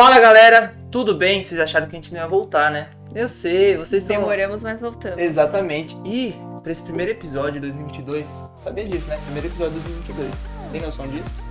Fala galera, tudo bem? Vocês acharam que a gente não ia voltar, né? Eu sei, vocês são. Demoramos, mas voltamos. Exatamente. E pra esse primeiro episódio de 2022, sabia disso, né? Primeiro episódio de 2022. Tem noção disso?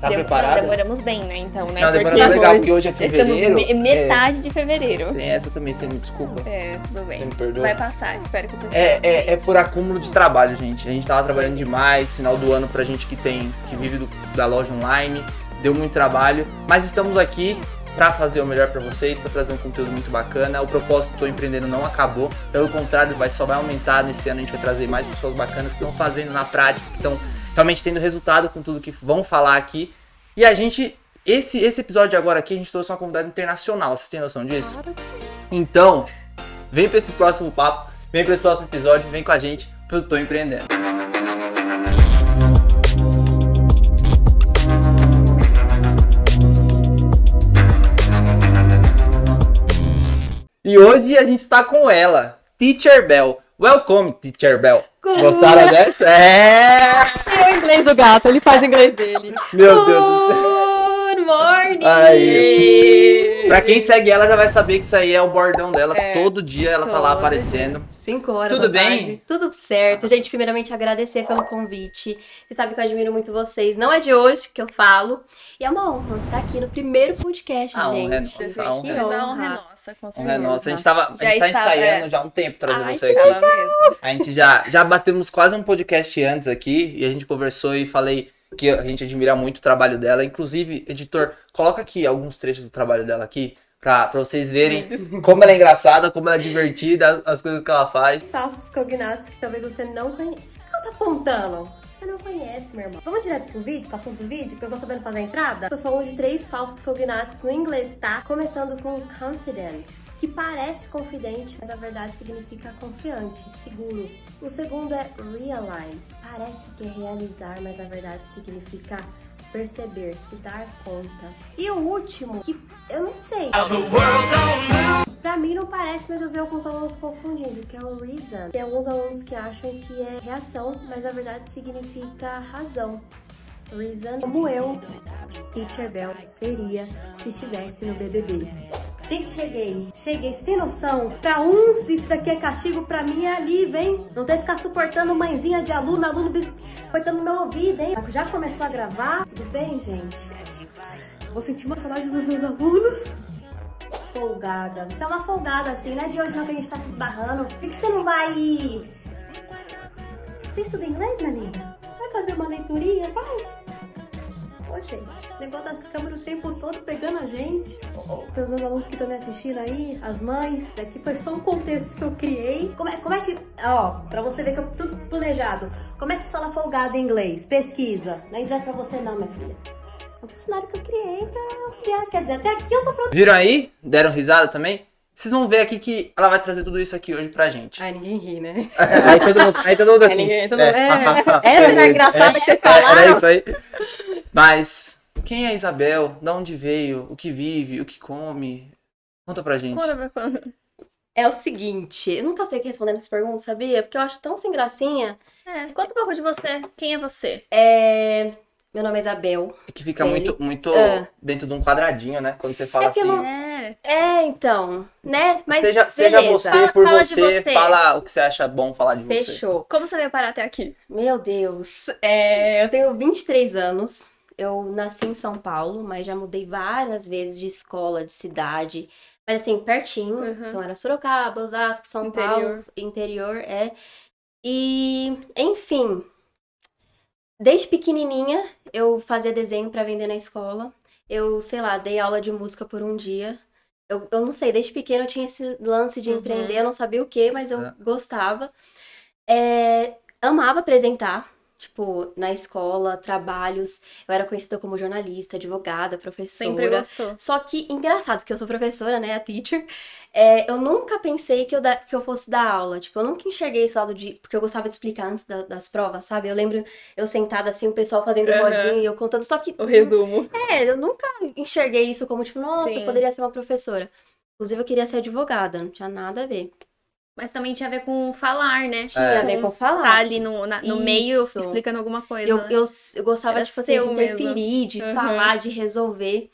Tá Dem- preparado? Não, demoramos bem, né? Então, né? Não, demoramos Porque legal, porque hoje é Estamos fevereiro. me- metade de fevereiro. É, tem essa também, você me desculpa. É, tudo Você bem. me perdoa. Vai passar, espero que pessoal. É, é, é por acúmulo de trabalho, gente. A gente tava trabalhando demais, final do ano pra gente que tem, que vive do- da loja online, deu muito trabalho, mas estamos aqui pra fazer o melhor pra vocês, pra trazer um conteúdo muito bacana. O propósito Tô Empreendendo não acabou, pelo contrário, vai só vai aumentar nesse ano, a gente vai trazer mais pessoas bacanas que estão fazendo na prática, que estão realmente tendo resultado com tudo que vão falar aqui. E a gente esse esse episódio agora aqui a gente trouxe uma convidada internacional, vocês têm noção disso? Então, vem pra esse próximo papo, vem pra esse próximo episódio, vem com a gente pro Tô Empreendendo. E hoje a gente está com ela, Teacher Bell. Welcome, Teacher Bell. Gostaram dessa? É! É o inglês do gato, ele faz o inglês dele. Meu Deus do céu. Good morning! Aí. Pra quem segue ela já vai saber que isso aí é o bordão dela. É, Todo dia ela tá lá aparecendo. 5 horas Tudo bem? tarde. Tudo certo. Gente, primeiramente agradecer pelo convite. Você sabe que eu admiro muito vocês. Não é de hoje que eu falo. E é uma honra estar aqui no primeiro podcast, A honra é gente. nossa, a Gente, honra Que mas a honra é honra. nossa, com Honra certeza. é nossa. A gente, tava, a gente tá estava, ensaiando é. já há um tempo trazer Ai, você aqui. Mesmo. A gente já, já batemos quase um podcast antes aqui e a gente conversou e falei que a gente admira muito o trabalho dela. Inclusive, editor, coloca aqui alguns trechos do trabalho dela aqui pra, pra vocês verem como ela é engraçada, como ela é divertida, as coisas que ela faz. falsos cognatos que talvez você não conheça. O que ela tá apontando? Você não conhece, meu irmão. Vamos direto pro vídeo, pro assunto do vídeo, que eu tô sabendo fazer a entrada? Tô falando de três falsos cognatos no inglês, tá? Começando com confident, que parece confidente, mas na verdade significa confiante, seguro. O segundo é realize, parece que é realizar, mas na verdade significa perceber, se dar conta. E o último, que eu não sei. Pra mim não parece, mas eu vi alguns alunos confundindo, que é o reason. Tem alguns alunos que acham que é reação, mas na verdade significa razão. Reason, como eu, Teacher Bell, seria se estivesse no BBB. Gente, cheguei. Cheguei. Você tem noção? Pra uns, isso daqui é castigo, pra mim é alívio, hein? Não tem que ficar suportando mãezinha de aluno, aluno biscoitando meu ouvido, hein? Já começou a gravar? Tudo bem, gente? Vou sentir uma saudade dos meus alunos folgada. Você é uma folgada, assim, não é de hoje não que a gente tá se esbarrando. Por que você não vai. Você estuda inglês, minha linda? Vai fazer uma leiturinha? Vai! Ô, gente, negócio das câmeras o tempo todo pegando a gente. Pelos meus alunos que estão me assistindo aí, as mães. Daqui foi só um contexto que eu criei. Como é, como é que. Ó, pra você ver que eu tudo planejado. Como é que se fala folgado em inglês? Pesquisa. Não é inglês pra você, não, minha filha. É um cenário que eu criei pra criar. Quer dizer, até aqui eu tô pronto. Viram aí? Deram risada também? Vocês vão ver aqui que ela vai trazer tudo isso aqui hoje pra gente. Ai, ninguém ri, né? Aí todo mundo, aí todo mundo É, assim. ninguém, todo é. mundo- é. Essa era engraçada que você Era falaram. isso aí. Mas, quem é a Isabel? Da onde veio? O que vive? O que come? Conta pra gente. É o seguinte, eu nunca sei o que responder essa pergunta, sabia? Porque eu acho tão sem gracinha. É, conta um pouco de você. Quem é você? É... Meu nome é Isabel. É que fica muito, muito É. dentro de um quadradinho, né? Quando você fala É assim. não- É. É, então, né? Mas seja seja você Fala- por fala de você, você. fala o que você acha bom falar de você. Fechou. Como você veio parar até aqui? Meu Deus. É, eu tenho 23 anos. Eu nasci em São Paulo, mas já mudei várias vezes de escola, de cidade. Mas assim, pertinho. Uhum. Então era Sorocaba, Osasco, São Interior. Paulo, interior, é. E, enfim, desde pequenininha eu fazia desenho pra vender na escola. Eu, sei lá, dei aula de música por um dia. Eu, eu não sei, desde pequena eu tinha esse lance de Uhum. empreender, eu não sabia o que, mas eu É. gostava. É, amava apresentar, tipo, na escola, trabalhos. Eu era conhecida como jornalista, advogada, professora. Sempre gostou. Só que, engraçado, que eu sou professora, né, a teacher, é, eu nunca pensei que eu, da- que eu fosse dar aula. Tipo, eu nunca enxerguei esse lado de. Porque eu gostava de explicar antes da- das provas, sabe? Eu lembro eu sentada assim, o pessoal fazendo Aham. rodinha e eu contando. Só que. O resumo. É, eu nunca enxerguei isso como, tipo, nossa, Sim. eu poderia ser uma professora. Inclusive, eu queria ser advogada, não tinha nada a ver. Mas também tinha a ver com falar, né? Tinha a ver com falar. Tá ali no, na- no meio explicando alguma coisa. Eu, eu, eu gostava, Era tipo assim, de interferir, de Uhum. falar, de resolver.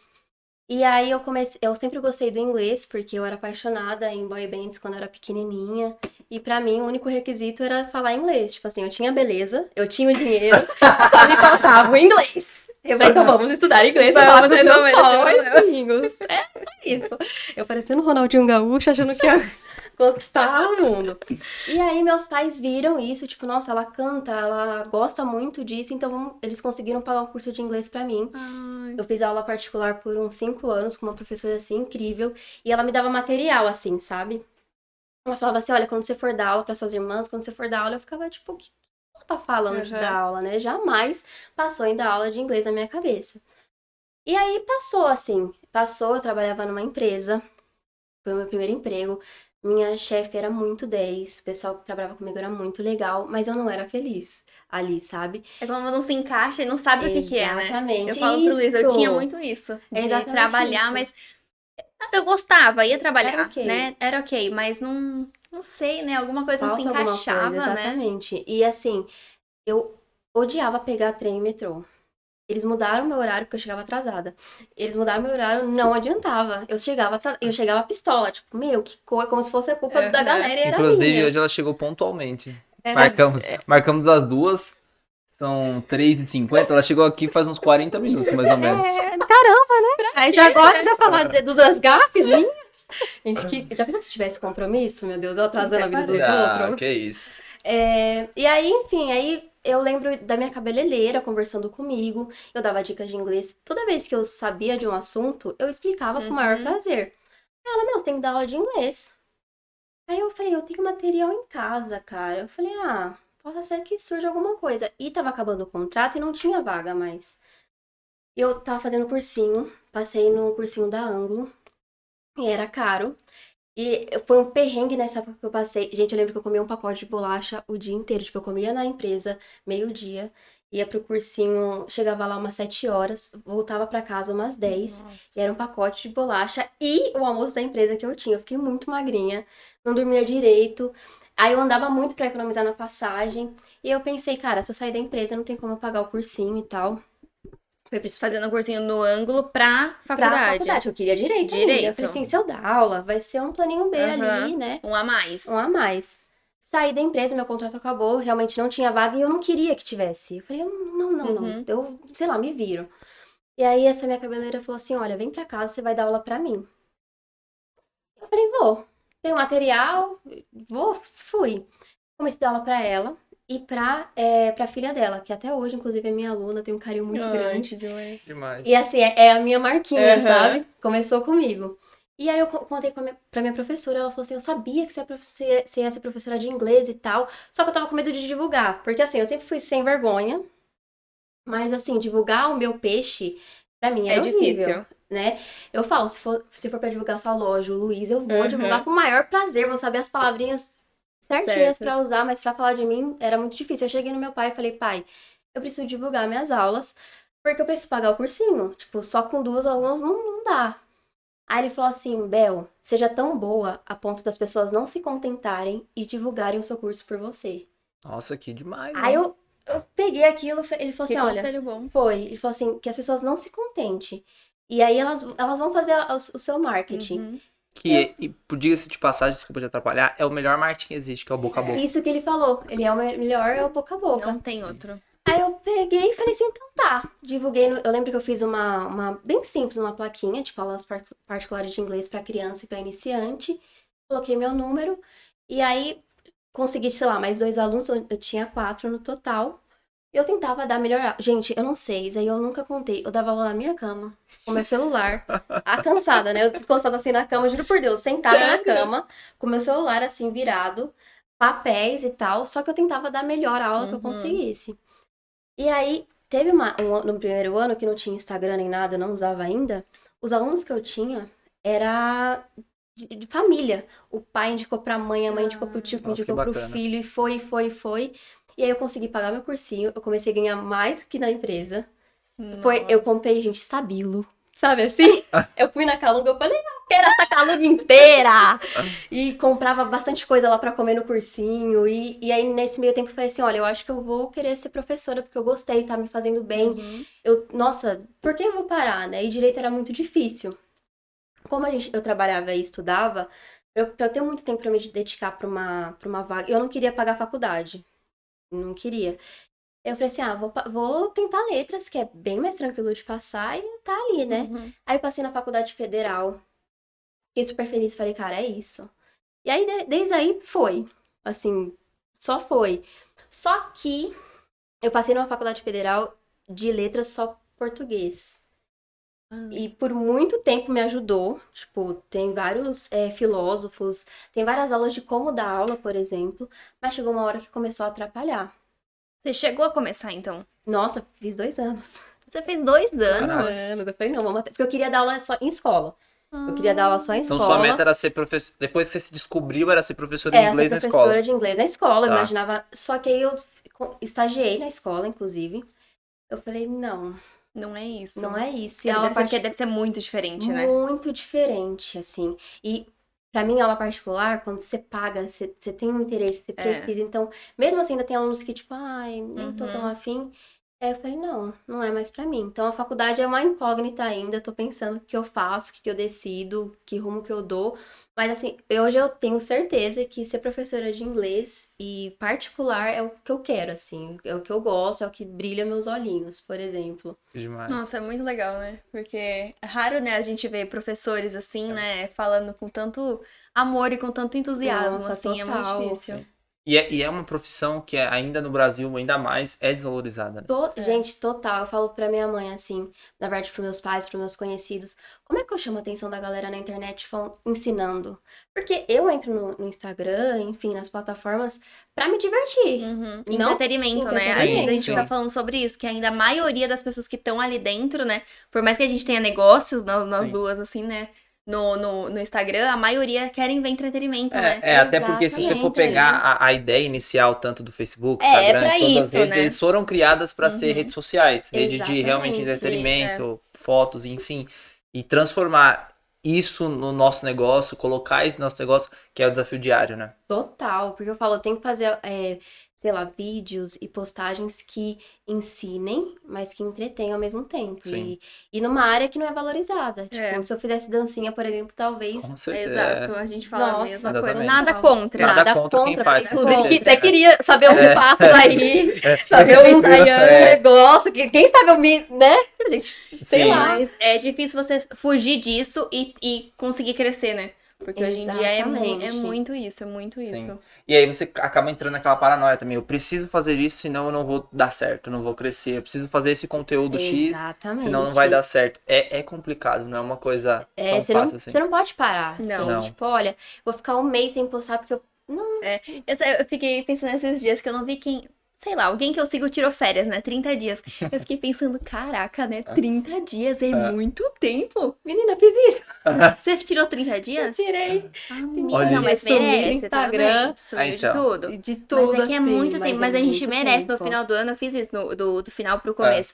E aí eu comecei, eu sempre gostei do inglês, porque eu era apaixonada em boy bands quando eu era pequenininha. E pra mim o único requisito era falar inglês. Tipo assim, eu tinha beleza, eu tinha o dinheiro, só me faltava o inglês. Eu falei, então vamos estudar inglês pra falar com os meus amigos. É só isso. Eu parecendo o Ronaldinho Gaúcho, achando que ia conquistar o mundo. E aí meus pais viram isso, tipo, nossa, ela canta, ela gosta muito disso, então eles conseguiram pagar um curso de inglês pra mim. Ai, Eu fiz aula particular por uns cinco anos com uma professora assim incrível e ela me dava material assim, sabe? Ela falava assim, olha, quando você for dar aula para suas irmãs, quando você for dar aula, eu ficava tipo, o que ela tá falando de Uhum. dar aula, né? Jamais passou em dar aula de inglês na minha cabeça. E aí passou assim, passou, eu trabalhava numa empresa, foi o meu primeiro emprego. Minha chefe era muito 10, o pessoal que trabalhava comigo era muito legal, mas eu não era feliz ali, sabe? É quando não se encaixa e não sabe o que, que é, né? Exatamente. Eu falo pro Luiz, eu Isso. tinha muito isso. De exatamente trabalhar, isso. mas eu gostava, ia trabalhar, Era ok. né? Era ok, mas não, não sei, né? Alguma coisa não se Falta encaixava, coisa, né? Exatamente. E assim, eu odiava pegar trem e metrô. Eles mudaram meu horário porque eu chegava atrasada. Eles mudaram meu horário, não adiantava. Eu chegava, eu chegava pistola, tipo, meu, que coisa, como se fosse a culpa da Aham. galera e era Inclusive, minha. hoje ela chegou pontualmente. Era- Marcamos, marcamos as duas. São 3h50. Ela chegou aqui faz uns 40 minutos, mais ou menos. É, caramba, né? Aí já agora já falar das gafes minhas. Gente, que, já pensou se tivesse compromisso, meu Deus, eu atrasando a vida dos Ah, outros? que isso. É, e aí, enfim, aí eu lembro da minha cabeleireira conversando comigo, eu dava dicas de inglês. Toda vez que eu sabia de um assunto, eu explicava com o maior Uhum. prazer. Ela, meu, você tem que dar aula de inglês. Aí eu falei, eu tenho material em casa, cara. Eu falei, ah, possa ser que surja alguma coisa. E tava acabando o contrato e não tinha vaga mais. Eu tava fazendo cursinho, passei no cursinho da Anglo, e era caro. E foi um perrengue nessa época que eu passei. Gente, eu lembro que eu comia um pacote de bolacha o dia inteiro. Tipo, eu comia na empresa, meio-dia, ia pro cursinho, chegava lá umas 7 horas, voltava pra casa umas 10. Nossa. E era um pacote de bolacha e o almoço da empresa que eu tinha. Eu fiquei muito magrinha, não dormia direito. Aí eu andava muito pra economizar na passagem. E eu pensei, cara, se eu sair da empresa, não tem como eu pagar o cursinho e tal. Foi preciso fazendo um cursinho no ângulo pra Pra faculdade. faculdade, eu queria direito. ainda. Direito. Eu falei assim, se eu dar aula, vai ser um planinho B Aham. ali, né? Um a mais. Um a mais. Saí da empresa, meu contrato acabou, realmente não tinha vaga e eu não queria que tivesse. Eu falei, não, não, não. Uhum. Eu, sei lá, me viro. E aí essa minha cabeleireira falou assim: olha, vem pra casa, você vai dar aula pra mim. Eu falei, vou. Tenho material, vou, fui. Comecei a dar aula pra ela e pra, é, pra filha dela, que até hoje, inclusive, é minha aluna, tem um carinho muito Ai, grande. demais. Demais. E assim, é, é a minha marquinha, Aham. sabe? Começou comigo. E aí eu co- contei com a minha, pra minha professora, ela falou assim, eu sabia que você ia, profe- você ia- você ia ser professora de inglês e tal, só que eu tava com medo de divulgar. Porque assim, eu sempre fui sem vergonha, mas assim, divulgar o meu peixe, pra mim É era horrível, difícil. né? Eu falo, se for, se for pra divulgar sua loja, o Luiz, eu vou Uhum. divulgar com o maior prazer, vou saber as palavrinhas certinhas pra usar, mas pra falar de mim era muito difícil. Eu cheguei no meu pai e falei, pai, eu preciso divulgar minhas aulas, porque eu preciso pagar o cursinho. Tipo, só com duas alunas não, não dá. Aí ele falou assim, Bel, seja tão boa a ponto das pessoas não se contentarem e divulgarem o seu curso por você. Nossa, que demais. Aí né? eu, eu peguei aquilo, ele falou Que assim, olha, bom. foi. Ele falou assim, que as pessoas não se contentem. E aí elas, elas vão fazer a- o, o seu marketing. Uhum. Que, e por diga-se de passagem, desculpa te atrapalhar, é o melhor marketing que existe, que é o boca a boca. Isso que ele falou. Ele é o me- melhor, é o boca a boca. Não tem Sim. outro. Aí eu peguei e falei assim, então tá. Divulguei, no- eu lembro que eu fiz uma, uma bem simples, uma plaquinha, tipo aulas par- particulares de inglês pra criança e pra iniciante. Coloquei meu número e aí consegui, sei lá, mais dois alunos, eu tinha quatro no total. Eu tentava dar melhor aula. Gente, eu não sei, isso aí eu nunca contei. Eu dava aula na minha cama, com meu celular, a cansada, né? Eu encostada assim na cama, juro por Deus, sentada na cama, com meu celular assim virado, papéis e tal, só que eu tentava dar a melhor aula que eu Uhum. conseguisse. E aí, teve uma, um, no primeiro ano que não tinha Instagram nem nada, eu não usava ainda. Os alunos que eu tinha era de, de família. O pai indicou pra mãe, a mãe indicou pro tio, que Nossa, indicou pro filho, e foi, foi, foi. E aí eu consegui pagar meu cursinho, eu comecei a ganhar mais que na empresa. Foi, eu Nossa. comprei, gente, Stabilo. sabe assim? Eu fui na Calunga, eu falei, eu quero essa Calunga inteira! E comprava bastante coisa lá pra comer no cursinho. E, e aí, nesse meio tempo, eu falei assim, olha, eu acho que eu vou querer ser professora, porque eu gostei, tá me fazendo bem. Uhum. Eu, nossa, por que eu vou parar, né? E direito era muito difícil. Como a gente, eu trabalhava e estudava, eu, eu ter muito tempo pra me dedicar pra uma, pra uma vaga, eu não queria pagar faculdade. Não queria. Eu falei assim, ah, vou, vou tentar letras, que é bem mais tranquilo de passar, e tá ali, né? Uhum. Aí eu passei na faculdade federal. Fiquei super feliz, falei, cara, é isso. E aí, de- desde aí, foi. Assim, só foi. Só que eu passei numa faculdade federal de letras só português. Ah. E por muito tempo me ajudou. Tipo, tem vários é, filósofos, tem várias aulas de como dar aula, por exemplo. Mas chegou uma hora que começou a atrapalhar. Você chegou a começar, então? Nossa, fiz dois anos. Você fez dois anos. Anos. Eu falei, não, vamos até... Porque eu queria dar aula só em escola. Eu queria dar aula só em Então escola. sua meta era ser professor. Depois que você se descobriu, era ser professora de Era inglês ser na professora escola. de inglês na escola, eu Tá. imaginava. Só que aí eu estagiei na escola, inclusive. Eu falei, não, Não é isso. não é isso. E ser, porque deve ser muito diferente, né? muito diferente, assim. E pra mim, aula particular, quando você paga, você, você tem um interesse, você É. precisa. Então, mesmo assim, ainda tem alunos que, tipo, ai, nem tô Uhum. tão afim. Aí eu falei, não, não é mais pra mim. Então, a faculdade é uma incógnita ainda. Tô pensando o que eu faço, o que eu decido, que rumo que eu dou. Mas, assim, hoje eu tenho certeza que ser professora de inglês e particular é o que eu quero, assim. É o que eu gosto, é o que brilha meus olhinhos, por exemplo. Demais. Nossa, é muito legal, né? Porque é raro, né, a gente ver professores assim, né, falando com tanto amor e com tanto entusiasmo, Nossa, assim, é muito total. difícil. E é, e é uma profissão que é, ainda no Brasil, ainda mais, é desvalorizada. né? To- Gente, total. Eu falo pra minha mãe, assim, na verdade, pros meus pais, pros meus conhecidos, como é que eu chamo a atenção da galera na internet ensinando? Porque eu entro no, no Instagram, enfim, nas plataformas, pra me divertir. Uhum. Não? Entretenimento, né? Às Entretenimento. vezes a gente Sim. fica falando sobre isso, que ainda a maioria das pessoas que estão ali dentro, né? Por mais que a gente tenha negócios, nós, nós duas, assim, né? No, no, no Instagram, a maioria querem ver entretenimento, né? É, é, até porque se você for pegar a, a ideia inicial, tanto do Facebook, É, Instagram, pra de todas as isso, redes, né? eles foram criadas para ser Uhum. redes sociais, rede de realmente entretenimento, fotos, enfim. E transformar isso no nosso negócio, colocar isso no nosso negócio, que é o desafio diário, né? Total. Porque eu falo, tenho que fazer, é, sei lá, vídeos e postagens que ensinem, mas que entretenham ao mesmo tempo. Sim. E, e numa área que não é valorizada. Tipo, É. se eu fizesse dancinha, por exemplo, talvez Com certeza. Exato, a gente fala a Nossa, mesma coisa. exatamente. Nada contra. Nada contra quem faz, Inclusive, que até queria saber um É. passo daí, É. saber um, É. um negócio, que quem sabe eu me, né? Gente, sei Sim. lá. Mas é difícil você fugir disso e, e conseguir crescer, né? Porque hoje em dia é, mu- é Exatamente. muito isso, é muito isso. Sim. E aí você acaba entrando naquela paranoia também. Eu preciso fazer isso, senão eu não vou dar certo, eu não vou crescer. Eu preciso fazer esse conteúdo X, Exatamente. senão não vai dar certo. É, é complicado, não é uma coisa É, tão você, não, fácil assim. você não pode parar. Não. assim, Não. Tipo, olha, vou ficar um mês sem postar porque eu. Não, Eu, sei- eu fiquei pensando esses dias que eu não vi quem. Sei lá, alguém que eu sigo tirou férias, né? 30 dias. Eu fiquei pensando, caraca, né? 30 dias é muito tempo. menina, fiz isso. Você tirou 30 dias? Tirei Ah, menina, Olha não, mas Sumiu merece, tá Instagram. bem. Sumiu Ah, então. de tudo. de tudo. Mas é que é assim, muito tempo, mas é a gente merece. No tempo. final do ano eu fiz isso, no- do, do final pro começo.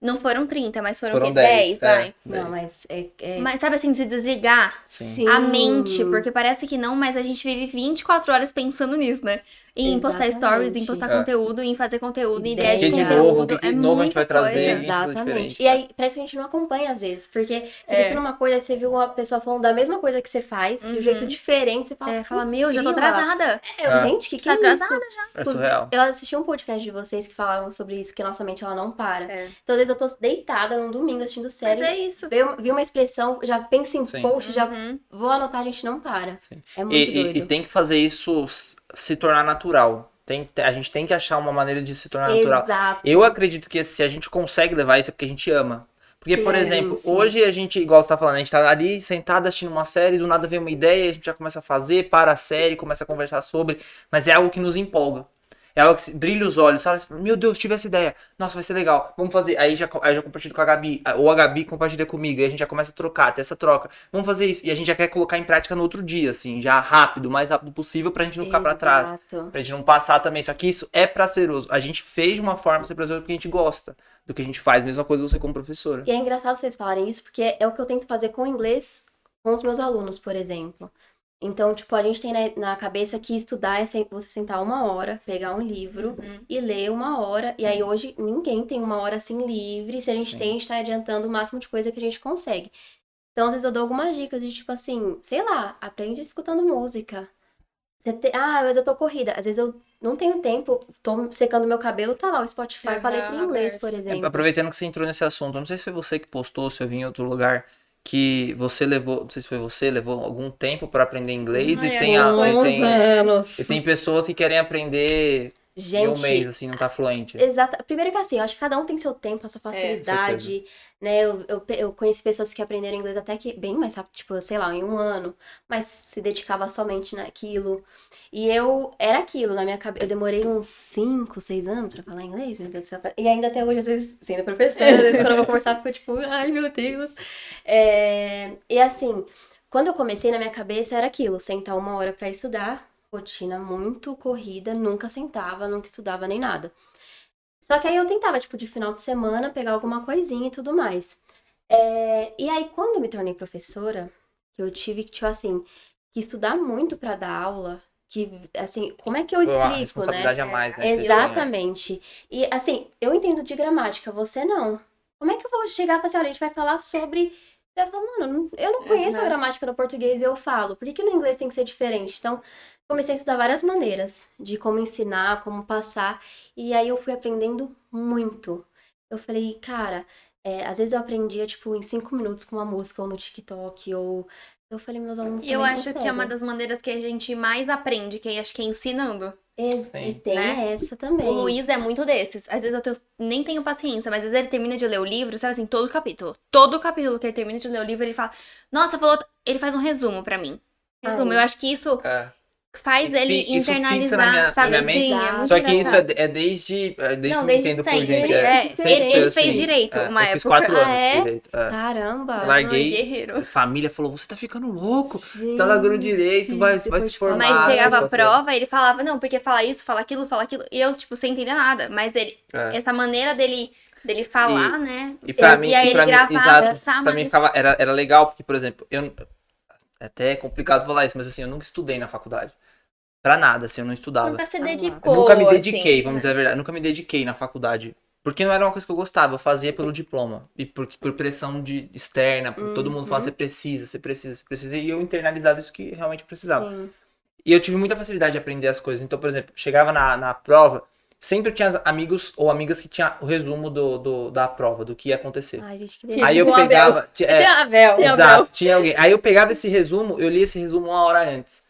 Não foram 30, mas foram, Foram o quê? 10, 10, é. vai. Não, mas é. é... Mas sabe assim, de se desligar Sim. a mente, porque parece que não, mas a gente vive 24 horas pensando nisso, né? Em postar stories, em Exatamente. postar É. conteúdo, em fazer conteúdo, em Ideia ideia de de conteúdo. novo, é novo a gente vai trazer? Exatamente. E aí, parece que a gente não acompanha às vezes, porque você É. pensa numa coisa, você viu uma pessoa falando da mesma coisa que você faz, de um jeito diferente, você fala, É, fala, "Putz, meu, já tô grila." atrasada. É, É. Gente, que que Tá é atrasada isso? já. É surreal. Eu assisti um podcast de vocês que falavam sobre isso, que nossa mente ela não para. É. Então, às vezes eu tô deitada num domingo assistindo Mas série, é isso. vi, vi uma expressão, já penso em Sim. post, já Uhum. vou anotar, a gente não para. Sim. É muito E, e- doido. e tem que fazer isso se tornar natural. Tem, te- a gente tem que achar uma maneira de se tornar natural. Exato. Eu acredito que se a gente consegue levar isso é porque a gente ama. Porque, por Sim, exemplo, sim. hoje a gente, igual você tá falando, a gente tá ali sentado assistindo uma série, do nada vem uma ideia, a gente já começa a fazer, para a série, começa a conversar sobre, mas é algo que nos empolga. É algo que brilha os olhos, sabe? Meu Deus, tive essa ideia. Nossa, vai ser legal. Vamos fazer. Aí já, aí já compartilho com a Gabi. Ou a Gabi compartilha comigo. Aí a gente já começa a trocar, ter essa troca. Vamos fazer isso. E a gente já quer colocar em prática no outro dia, assim, já rápido, o mais rápido possível, pra gente não ficar pra trás. Exato. Pra gente não passar também. Só que isso é prazeroso. A gente fez de uma forma ser prazeroso porque a gente gosta do que a gente faz. Mesma coisa você como professora. E é engraçado vocês falarem isso, porque é o que eu tento fazer com o inglês com os meus alunos, por exemplo. Então, tipo, a gente tem na, na cabeça que estudar é você sentar uma hora, pegar um livro Uhum. e ler uma hora. E aí hoje ninguém tem uma hora assim livre. Se a gente Sim. tem, a gente tá adiantando o máximo de coisa que a gente consegue. Então, às vezes eu dou algumas dicas de tipo assim, sei lá, aprende escutando música. Você te- Ah, mas eu tô corrida. Às vezes eu não tenho tempo, tô secando meu cabelo, tá lá o Spotify com a letra em inglês, aberto. por É, exemplo. aproveitando que você entrou nesse assunto, não sei se foi você que postou, se eu vi em outro lugar, que você levou, não sei se foi você, levou algum tempo pra aprender inglês e Ai, tem, acho a, e tem, anos. e tem pessoas que querem aprender em um Gente, mês, assim, não tá fluente. Exato. Primeiro que assim, eu acho que cada um tem seu tempo, a sua facilidade, né? Eu, eu, eu conheci pessoas que aprenderam inglês até que bem mais rápido, tipo, sei lá, em um ano, mas se dedicava somente naquilo. E eu era aquilo na minha cabeça. Eu demorei uns 5, 6 anos pra falar inglês, meu Deus do céu. E ainda até hoje, às vezes, sendo professora, às vezes quando eu vou conversar, fico tipo, ai meu Deus. É, E assim, quando eu comecei na minha cabeça era aquilo, sentar uma hora pra estudar, rotina muito corrida, nunca sentava, nunca estudava nem nada. Só que aí eu tentava, tipo, de final de semana, pegar alguma coisinha e tudo mais. É, E aí, quando eu me tornei professora, que eu tive que, tipo assim, que estudar muito pra dar aula, que, assim, como é que eu uma explico, né? responsabilidade a mais, né? Exatamente. E assim, eu entendo de gramática, você não. Como é que eu vou chegar e falar assim, olha, a gente vai falar sobre. Você vai falar, mano, eu não conheço a gramática do português e eu falo. Por que, que no inglês tem que ser diferente? Então, comecei a estudar várias maneiras de como ensinar, como passar. E aí eu fui aprendendo muito. Eu falei, cara, é, às vezes eu aprendia, tipo, em cinco minutos com uma música ou no TikTok, ou. Eu falei, meus alunos E eu acho que é conseguem. uma das maneiras que a gente mais aprende, que acho que é ensinando. Ex- Sim. E tem Né? essa também. O Luiz é muito desses. Às vezes eu tenho- nem tenho paciência, mas às vezes ele termina de ler o livro, sabe assim, todo o capítulo. Todo o capítulo que ele termina de ler o livro, ele fala, nossa, falou. Ele faz um resumo pra mim. Resumo. Ai. Eu acho que isso É. faz E ele isso fixa na internalizar, minha- na sabe? minha mente. Sim, é Só que isso é, é desde, é desde Não, que eu desde entendo por gente. É, É, ele, ele foi fez assim. direito É, uma eu fiz época. quatro Ah, anos é? direito. Caramba! Larguei. guerreiro. A família falou, você tá ficando louco, você tá largando direito, vai, vai se formar. Mas chegava a prova, ele falava, não, porque fala isso, fala aquilo, fala aquilo. E eu, tipo, sem entender nada. Mas ele, essa maneira dele, dele falar, né? E pra mim, ele e pra mim, gravar, exato, pra mim ficava, era, era legal, porque, por exemplo, eu. É até complicado falar isso, mas assim, eu nunca estudei na faculdade. Pra nada, assim, eu não estudava. Nunca se Ah, dedicou. Eu nunca me assim, dediquei, vamos né? dizer a verdade, eu nunca me dediquei na faculdade. Porque não era uma coisa que eu gostava, eu fazia pelo diploma. E por, por pressão de, externa, por todo mundo falar, Uhum. você precisa, você precisa, você precisa. E eu internalizava isso que realmente precisava. Sim. E eu tive muita facilidade de aprender as coisas. Então, por exemplo, chegava na, na prova, sempre tinha amigos ou amigas que tinham o resumo do, do- da prova, do que ia acontecer. Ai, gente, que Tinha Aí tipo eu Abel. pegava. ti- é, Abel. Tinha Exato, Abel. tinha alguém. Aí eu pegava esse resumo, eu lia esse resumo uma hora antes.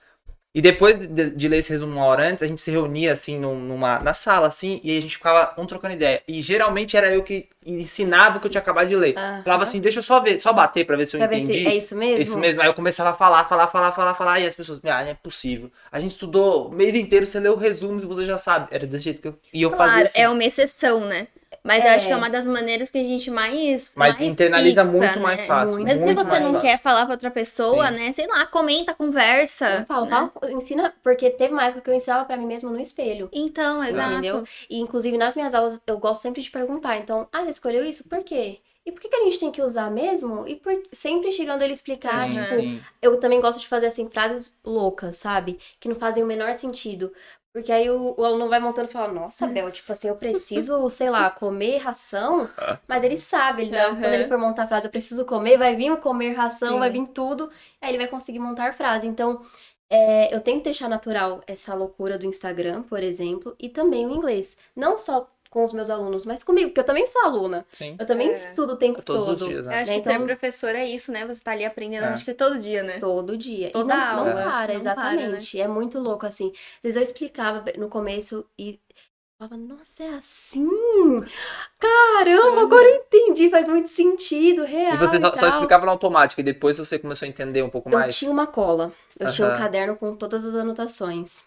E depois de, de ler esse resumo uma hora antes, a gente se reunia assim num- numa, na sala, assim, e a gente ficava um trocando ideia. E geralmente era eu que ensinava o que eu tinha acabado de ler. Aham. Falava assim, deixa eu só ver, só bater pra ver se eu Pra ver entendi. se é isso mesmo? Esse mesmo. Aí eu começava a falar, falar, falar, falar, falar, e as pessoas, ah, não é possível. A gente estudou o mês inteiro, você leu o resumo e você já sabe. Era desse jeito que eu. E eu fazia Claro, assim. é uma exceção, né? Mas eu É. acho que é uma das maneiras que a gente mais. Mas mais internaliza fixa, muito né? mais fácil. Muito. Mas se muito você mais não fácil. quer falar pra outra pessoa, Sim. né? Sei lá, comenta, Eu conversa. falo, fala, ensina, porque teve uma época que eu ensinava pra mim mesmo no espelho. Então, exato. Entendeu? E inclusive nas minhas aulas eu gosto sempre de perguntar, então, ah, você escolheu isso por quê? E por que, que a gente tem que usar mesmo? E por... sempre chegando ele explicar, Sim, tipo, sim. eu também gosto de fazer assim frases loucas, sabe? Que não fazem o menor sentido. Porque aí o, o aluno vai montando e fala, nossa, Bel, tipo assim, eu preciso, sei lá, comer ração, mas ele sabe, ele dá- Aham. quando ele for montar a frase, eu preciso comer, vai vir o comer ração, Sim. vai vir tudo, aí ele vai conseguir montar a frase. Então, é, eu tento deixar natural essa loucura do Instagram, por exemplo, e também o inglês. Não só com os meus alunos, mas comigo, porque eu também sou aluna. Sim. Eu também É. estudo o tempo Todos todo. os dias, Eu né? acho que Então- ser professor é isso, né? Você tá ali aprendendo, É. acho que é todo dia, né? Todo dia. Toda e não, não aula. para, Não para, né? exatamente. É muito louco, assim. Às vezes eu explicava no começo e falava, nossa, é assim? Caramba, agora eu entendi, faz muito sentido, real. E você só, só tal. explicava no automático e depois você começou a entender um pouco Eu mais. tinha uma cola. Eu tinha um caderno com todas as anotações.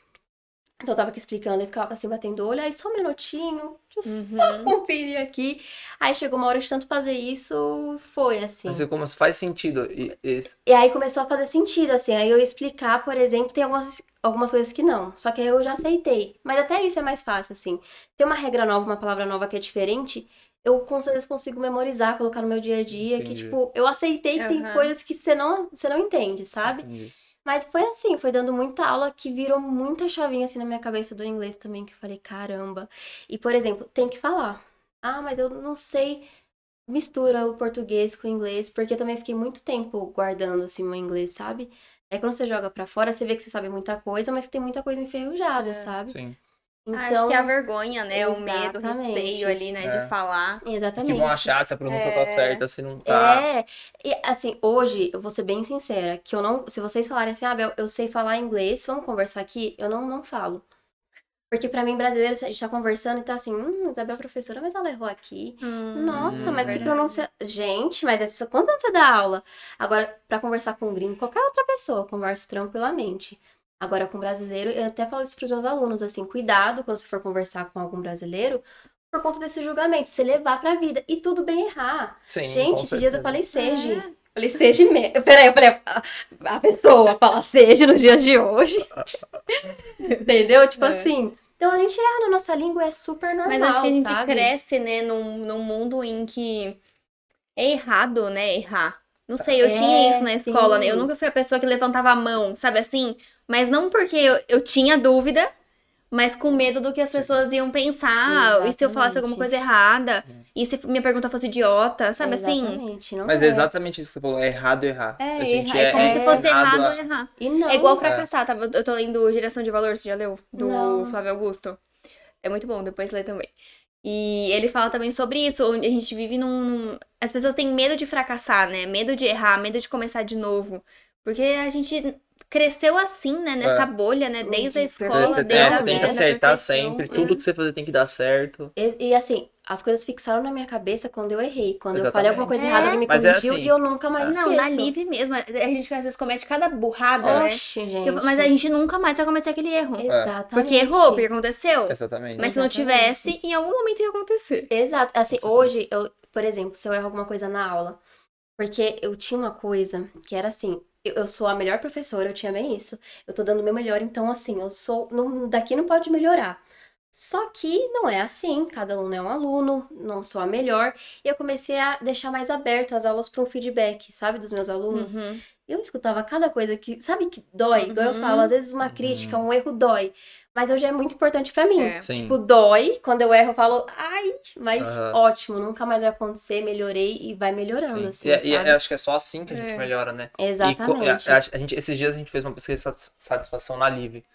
Então eu tava aqui explicando, ele ficava assim, batendo o olho, aí só um minutinho, deixa eu só conferir aqui. Aí chegou uma hora de tanto fazer isso, foi assim. Mas como faz sentido e- esse. E aí começou a fazer sentido, assim. Aí eu ia explicar, por exemplo, tem algumas, algumas coisas que não. Só que aí eu já aceitei. Mas até isso é mais fácil, assim. Tem uma regra nova, uma palavra nova que é diferente, eu com certeza consigo memorizar, colocar no meu dia a dia. Que, Entendi. tipo, eu aceitei que tem Aham. coisas que você não, você não entende, sabe? Entendi. Mas foi assim, foi dando muita aula que virou muita chavinha assim na minha cabeça do inglês também, que eu falei, caramba. E, por exemplo, tem que falar. Ah, mas eu não sei. Mistura o português com o inglês, porque também fiquei muito tempo guardando assim meu inglês, sabe? Aí quando você joga pra fora, você vê que você sabe muita coisa, mas que tem muita coisa enferrujada, É. sabe? Sim. Então, Acho que é a vergonha, né? O medo, o Exatamente. receio ali, né? É. De falar. Que exatamente. vão achar se a pronúncia tá É. certa, se não tá. É, e assim, hoje, eu vou ser bem sincera, que eu não, se vocês falarem assim, ah, Bel, eu sei falar inglês, vamos conversar aqui, eu não, não falo. Porque pra mim, brasileiro, a gente tá conversando e tá assim, hum, Isabel é professora, mas ela errou aqui. Hum, Nossa, mas que verdade. pronúncia. Gente, mas essa... quantos anos você dá aula? Agora, pra conversar com um gringo, qualquer outra pessoa, eu converso tranquilamente. Agora, com brasileiro, eu até falo isso pros meus alunos, assim, cuidado quando você for conversar com algum brasileiro, por conta desse julgamento, você levar pra vida. E tudo bem errar. Sim, Gente, esses dias eu falei seja. É. Falei seja mesmo. Peraí, eu falei, a, a pessoa fala seja nos dias de hoje. Entendeu? Tipo É. assim. Então a gente erra na nossa língua, é super normal. Mas acho que a gente sabe? cresce, né, num, num mundo em que é errado, né, errar. Não sei, eu É, tinha isso na escola, né? Eu sim. nunca fui a pessoa que levantava a mão, sabe assim? Mas não porque eu, eu tinha dúvida, mas com medo do que as pessoas iam pensar. E se eu falasse alguma Exatamente. coisa errada? E se minha pergunta fosse idiota, sabe assim? Exatamente, não Mas é é. exatamente isso que você falou, é errado errar. É, a gente errar. É como é se fosse errado a- errar. E não. É igual É. fracassar, tava, eu tô lendo Geração de Valor, você já leu? Do Não. Flávio Augusto. É muito bom, depois lê também. E ele fala também sobre isso, onde a gente vive num- As pessoas têm medo de fracassar, né? Medo de errar, medo de começar de novo. Porque a gente cresceu assim, né? Nessa É. bolha, né? Desde a escola, Você, desde tem, a você tem que acertar sempre, É. tudo que você fazer tem que dar certo. E, e, assim, as coisas fixaram na minha cabeça quando eu errei. Quando eu Exatamente. falei alguma coisa É. errada, ele me Mas é corrigiu assim. e eu nunca mais Não, esqueço. na livre mesmo. A gente às vezes comete cada burrada, né? Oxe, gente. Que eu- Mas a gente nunca mais vai cometer aquele erro. Exatamente. Porque errou, porque aconteceu. Exatamente. Mas se não tivesse, em algum momento ia acontecer. Exato. Assim, hoje, eu, por exemplo, se eu erro alguma coisa na aula, porque eu tinha uma coisa que era assim, eu, eu sou a melhor professora, eu tinha bem isso. Eu tô dando o meu melhor, então assim, eu sou. Não, daqui não pode melhorar. Só que não é assim, cada aluno é um aluno, não sou a melhor. E eu comecei a deixar mais aberto as aulas para um feedback, sabe, dos meus alunos. Uhum. Eu escutava cada coisa que, sabe, que dói, igual eu Uhum. falo, às vezes uma crítica, um erro dói. Mas hoje é muito importante pra mim. É. Tipo, dói. Quando eu erro, eu falo, ai, mas Aham. ótimo, nunca mais vai acontecer, melhorei e vai melhorando, Sim. assim, e, e sabe? acho que é só assim que a gente É. melhora, né? E co- Exatamente. a, a gente, esses dias a gente fez uma pesquisa de satis- satisfação na Live.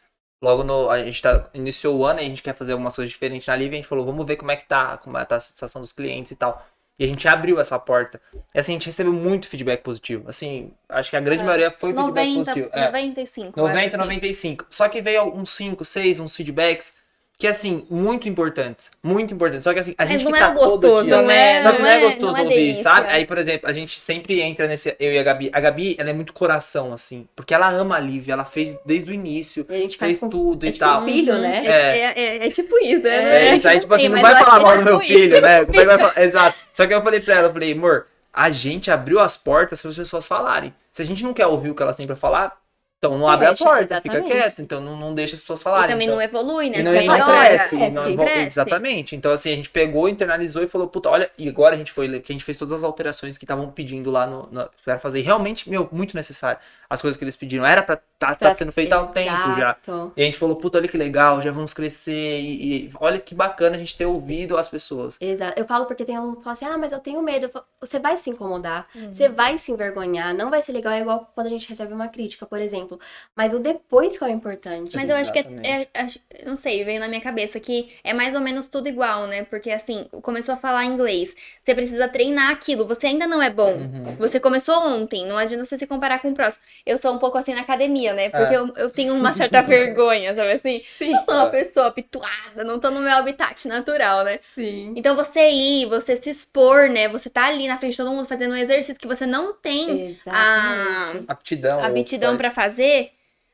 Logo no. A gente tá, iniciou o ano e a gente quer fazer algumas coisas diferentes na Live. E a gente falou, vamos ver como é que tá, como é tá a satisfação dos clientes e tal. E a gente abriu essa porta. E assim, a gente recebeu muito feedback positivo. Assim, acho que a grande É. maioria foi feedback 90, positivo. É. 95. 90, assim. 95. Só que veio uns 5, 6, uns feedbacks que, assim, muito importantes. Muito importantes. Só que, assim, a Mas gente não que é tá todo gostoso, dia... né? Só que não é Não é- gostoso não é ouvir, delícia. sabe? Aí, por exemplo, a gente sempre entra nesse... Eu e a Gabi. A Gabi, ela é muito coração, assim. Porque ela ama a Lívia. Ela fez desde o início. E a gente faz Fez com tudo é e tipo tal. um filho, Uhum. né? É, é, é- é tipo isso, né? É, A gente aí, tipo assim, não vai falar mal do é meu tipo filho, né? É vai falar? Exato. Só que eu falei pra ela, eu falei, amor, a gente abriu as portas para as pessoas falarem. Se a gente não quer ouvir o que elas têm pra falar, então não abre Fecha, a porta, fica exatamente. quieto. Então não, não deixa as pessoas E falarem. também então. não evolui, né? E não melhora. cresce, É, não sim. evol- Cresce. Exatamente. Então, assim, a gente pegou, internalizou e falou, puta, olha, e agora a gente foi, que a gente fez todas as alterações que estavam pedindo lá no, no, pra fazer. E realmente, meu, muito necessário. As coisas que eles pediram. Era pra tá, tá Pra- sendo feito há um tempo já. Exato. E a gente falou, puta, olha que legal, já vamos crescer. E, e olha que bacana a gente ter ouvido as pessoas. Exato. Eu falo porque tem aluno que fala assim, ah, mas eu tenho medo. Eu falo, Você vai se incomodar, Uhum. você vai se envergonhar, não vai ser legal, é igual quando a gente recebe uma crítica, por exemplo. Mas o depois que é o importante. Mas eu acho que é, Exatamente. é- não sei, veio na minha cabeça que é mais ou menos tudo igual, né? Porque assim, começou a falar inglês, você precisa treinar aquilo, você ainda não é bom. Uhum. Você começou ontem, não adianta você se comparar com o próximo. Eu sou um pouco assim na academia, né? Porque É. eu, eu tenho uma certa vergonha, sabe assim? Sim. Eu sou uma pessoa habituada, não tô no meu habitat natural, né? Sim. Então você ir, você se expor, né? Você tá ali na frente de todo mundo fazendo um exercício que você não tem a Exatamente. Aptidão. ou aptidão faz- pra fazer,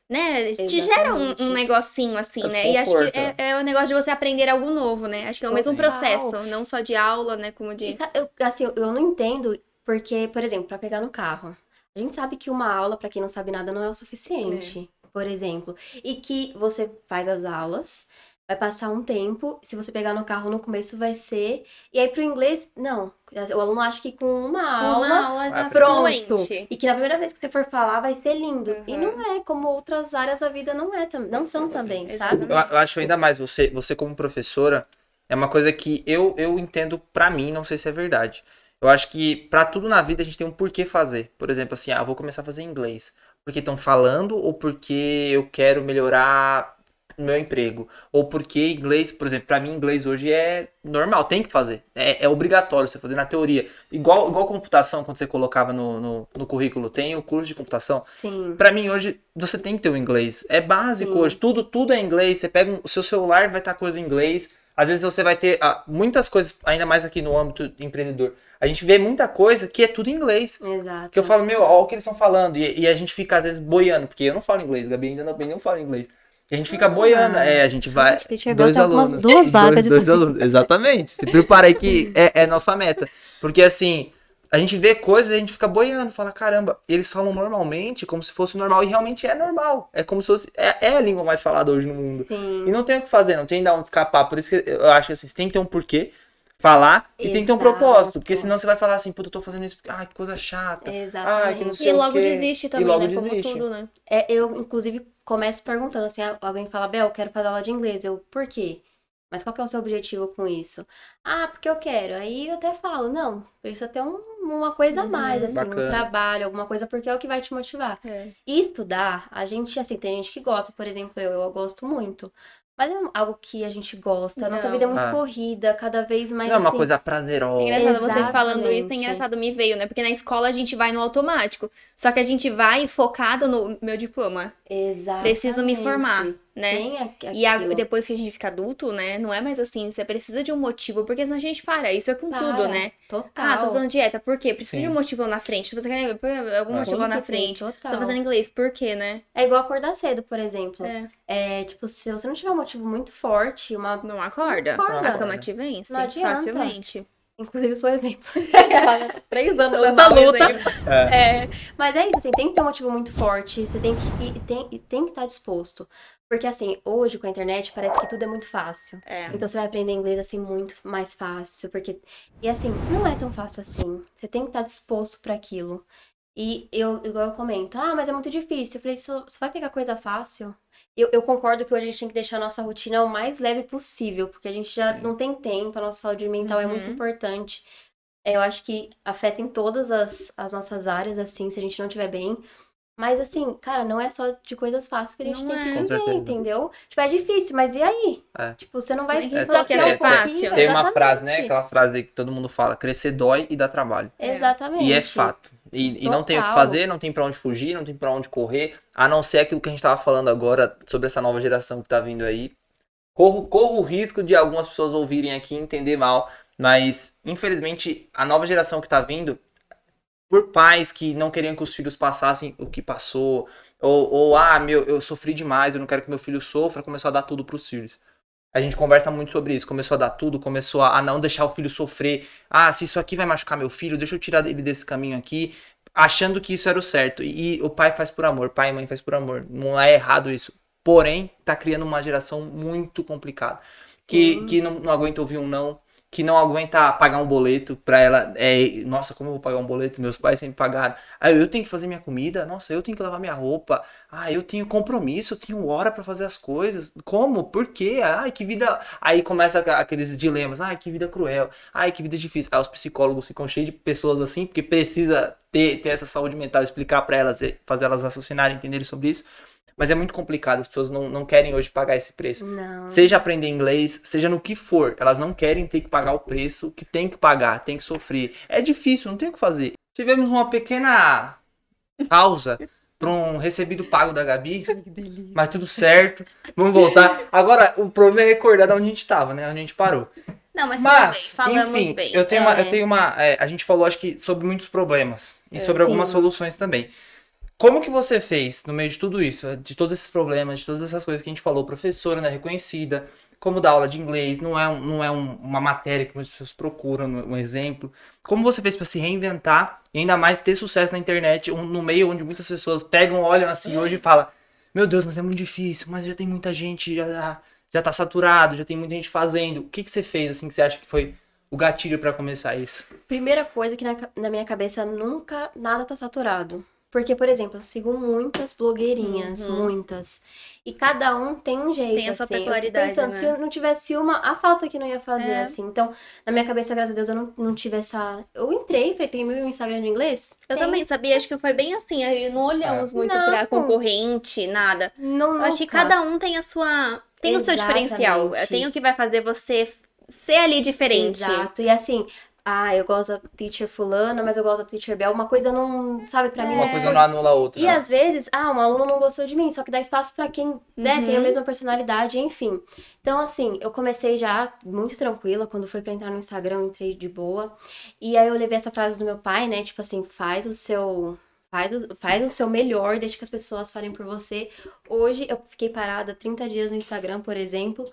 né? Te gera um, Exatamente. um negocinho assim, É né? E acho que é, é o negócio de você aprender algo novo, né? Acho que é o mesmo processo, não só de aula, né? Como de. eu, assim, eu não entendo porque, por exemplo, para pegar no carro, a gente sabe que uma aula, para quem não sabe nada, não é o suficiente, por exemplo. E que você faz as aulas, vai passar um tempo, se você pegar no carro no começo vai ser. E aí pro inglês, não. O aluno acha que com uma aula. Uma aula já aprender. Pronto. fluente. E que na primeira vez que você for falar vai ser lindo. E Uhum. não é, como outras áreas da vida não é, não são também, sabe? Eu, eu acho ainda mais, você, você como professora, é uma coisa que eu, eu entendo pra mim, não sei se é verdade. Eu acho que pra tudo na vida a gente tem um porquê fazer. Por exemplo, assim, ah, eu vou começar a fazer inglês. Porque estão falando ou porque eu quero melhorar meu emprego? Ou porque inglês, por exemplo, pra mim inglês hoje é normal, tem que fazer. É, é obrigatório você fazer na teoria. Igual, igual computação, quando você colocava no, no, no currículo, tem o curso de computação. Sim. Pra mim, hoje, você tem que ter o inglês. É básico Sim. hoje. Tudo, tudo é inglês. Você pega um- o seu celular, vai estar coisa em inglês. Às vezes você vai ter ah, muitas coisas, ainda mais aqui no âmbito empreendedor. A gente vê muita coisa que é tudo em inglês. Exato. Que eu falo, meu, ó o que eles estão falando. E, e a gente fica, às vezes, boiando, porque eu não falo inglês, Gabi ainda não, não fala inglês. A gente fica boiando. É, a gente vai. gente, Teacher Dois tá alunos. duas vagas dois, de dois alunos. Exatamente. Se prepara aí que é, é nossa meta. Porque assim, a gente vê coisas e a gente fica boiando, fala, caramba, eles falam normalmente, como se fosse normal, e realmente é normal. É como se fosse. É, é a língua mais falada hoje no mundo. Sim. E não tem o que fazer, não tem de onde escapar. Por isso que eu acho que assim, você tem que ter um porquê, falar, e tem que ter um propósito. Porque senão você vai falar assim, puta, eu tô fazendo isso. Ai, que coisa chata. Ai, que não Exatamente. sei E o logo desiste também, e logo né? Como desiste. tudo, né? É, eu, inclusive, começo perguntando assim, alguém fala, Bel, eu quero fazer aula de inglês. Eu, por quê? Mas qual que é o seu objetivo com isso? Ah, porque eu quero. Aí eu até falo, não, precisa ter um- uma coisa a mais, assim, Bacana. um trabalho, alguma coisa, porque é o que vai te motivar. É. E estudar, a gente, assim, tem gente que gosta, por exemplo, eu, eu gosto muito. Mas é algo que a gente gosta. A nossa vida é muito Ah. corrida, cada vez mais Não é uma assim. coisa prazerosa. engraçado vocês Exatamente. falando isso, é engraçado, me veio, né? Porque na escola a gente vai no automático. Só que a gente vai focado no meu diploma. Exatamente. Preciso me formar, né? Tem aqu- E a- aquilo. depois que a gente fica adulto, né? Não é mais assim. Você precisa de um motivo, porque senão a gente para. Isso é com tudo, Para. né? Total. Ah, tô fazendo dieta. Por quê? Preciso Sim. de um motivo lá na frente. Você quer por- algum É. motivo lá na frente. Total. Tô fazendo inglês. Por quê, né? É igual acordar cedo, por exemplo. É. É, tipo, se você não tiver um motivo muito forte, uma. Não acorda. Acorda. A cama te vence Não adianta. facilmente. Inclusive, eu sou exemplo. Três anos nessa mau luta. exemplo. É, mas é isso, assim, tem que ter um motivo muito forte, você tem que e tem, e tem que estar disposto. Porque, assim, hoje com a internet parece que tudo é muito fácil. É. Então você vai aprender inglês, assim, muito mais fácil, porque... E, assim, não é tão fácil assim. Você tem que estar disposto para aquilo. E eu, igual eu comento, ah, mas é muito difícil. Eu falei, só vai pegar coisa fácil? Eu, eu concordo que hoje a gente tem que deixar a nossa rotina o mais leve possível, porque a gente já não tem tempo, a nossa saúde mental é muito Uhum. importante. É, Eu acho que afeta em todas as, as nossas áreas, assim, se a gente não estiver bem. Mas, assim, cara, não é só de coisas fáceis que a gente Não tem é. que viver, entendeu? Tipo, é difícil, mas e aí? É. Tipo, você não vai... É a é pouquinho, fácil. Tem uma frase, né? Aquela frase aí que todo mundo fala: crescer dói e dá trabalho. É. Exatamente. E é fato. E, e não tem o que fazer, não tem pra onde fugir, não tem pra onde correr, a não ser aquilo que a gente tava falando agora sobre essa nova geração que tá vindo aí. Corro, corro o risco de algumas pessoas ouvirem aqui e entender mal, mas infelizmente a nova geração que tá vindo, por pais que não queriam que os filhos passassem o que passou, ou, ou ah, meu, eu sofri demais, eu não quero que meu filho sofra, começou a dar tudo pros filhos. A gente conversa muito sobre isso. Começou a dar tudo, começou a não deixar o filho sofrer. Ah, se isso aqui vai machucar meu filho, deixa eu tirar ele desse caminho aqui, achando que isso era o certo. E, e o pai faz por amor, pai e mãe faz por amor. Não é errado isso. Porém, tá criando uma geração muito complicada. Que, Sim. que não, não aguenta ouvir um não, que não aguenta pagar um boleto pra ela. É, nossa, como eu vou pagar um boleto? Meus pais sempre pagaram. Ah, eu tenho que fazer minha comida? Nossa, eu tenho que lavar minha roupa. Ah, eu tenho compromisso, eu tenho hora pra fazer as coisas. Como? Por quê? Ai, que vida. Aí começa aqu- aqueles dilemas. Ai, que vida cruel. Ai, que vida difícil. Aí os psicólogos ficam cheios de pessoas assim, porque precisa ter, ter essa saúde mental, explicar pra elas, e fazer elas raciocinarem, entenderem sobre isso. Mas é muito complicado, as pessoas não, não querem hoje pagar esse preço. Não. Seja aprender inglês, seja no que for, elas não querem ter que pagar o preço que tem que pagar, tem que sofrer. É difícil, não tem o que fazer. Tivemos uma pequena pausa para um recebido pago da Gabi, mas tudo certo. Vamos voltar. Agora, o problema é recordar de onde a gente estava, né? Onde a gente parou. Não, mas, Mas, bem, falamos enfim, bem. eu tenho uma, É. eu tenho uma, é, a gente falou acho que sobre muitos problemas e sobre algumas Sim. soluções também. Como que você fez no meio de tudo isso, de todos esses problemas, de todas essas coisas que a gente falou, professora, né, reconhecida, como dar aula de inglês, não é, um- não é um- uma matéria que muitas pessoas procuram, um exemplo. Como você fez para se reinventar e ainda mais ter sucesso na internet, um- no meio onde muitas pessoas pegam, olham assim hoje e falam: Meu Deus, mas é muito difícil, mas já tem muita gente, já, já tá saturado, já tem muita gente fazendo. O que, que você fez assim que você acha que foi o gatilho para começar isso? Primeira coisa que na, na minha cabeça nunca nada tá saturado. Porque, por exemplo, eu sigo muitas blogueirinhas, muitas. E cada um tem um jeito. Uhum. Tem a sua assim. Peculiaridade, pensando, né? se eu não tivesse uma, a falta que não ia fazer, É. assim. Então, na minha cabeça, graças a Deus, eu não, não tive essa. Eu entrei, falei, tem meu Instagram de inglês? Eu Tem. também sabia, acho que foi bem assim, aí não olhamos muito Não. pra concorrente, nada. Não, Eu acho que cada um tem a sua. Tem o seu diferencial. Exatamente. Tem o que vai fazer você ser ali diferente. Exato. E assim, ah, eu gosto da teacher fulana, mas eu gosto da teacher Bel. Uma coisa não, sabe, pra mim Uma não coisa não anula a outra. E né? às vezes, ah, um aluno não gostou de mim, só que dá espaço pra quem, né, tem a Uhum. mesma personalidade, enfim. Então, assim, eu comecei já muito tranquila, quando foi pra entrar no Instagram, eu entrei de boa. E aí eu levei essa frase do meu pai, né, tipo assim, faz o seu faz o, faz o seu melhor, deixa que as pessoas falem por você. Hoje eu fiquei parada 30 dias no Instagram, por exemplo,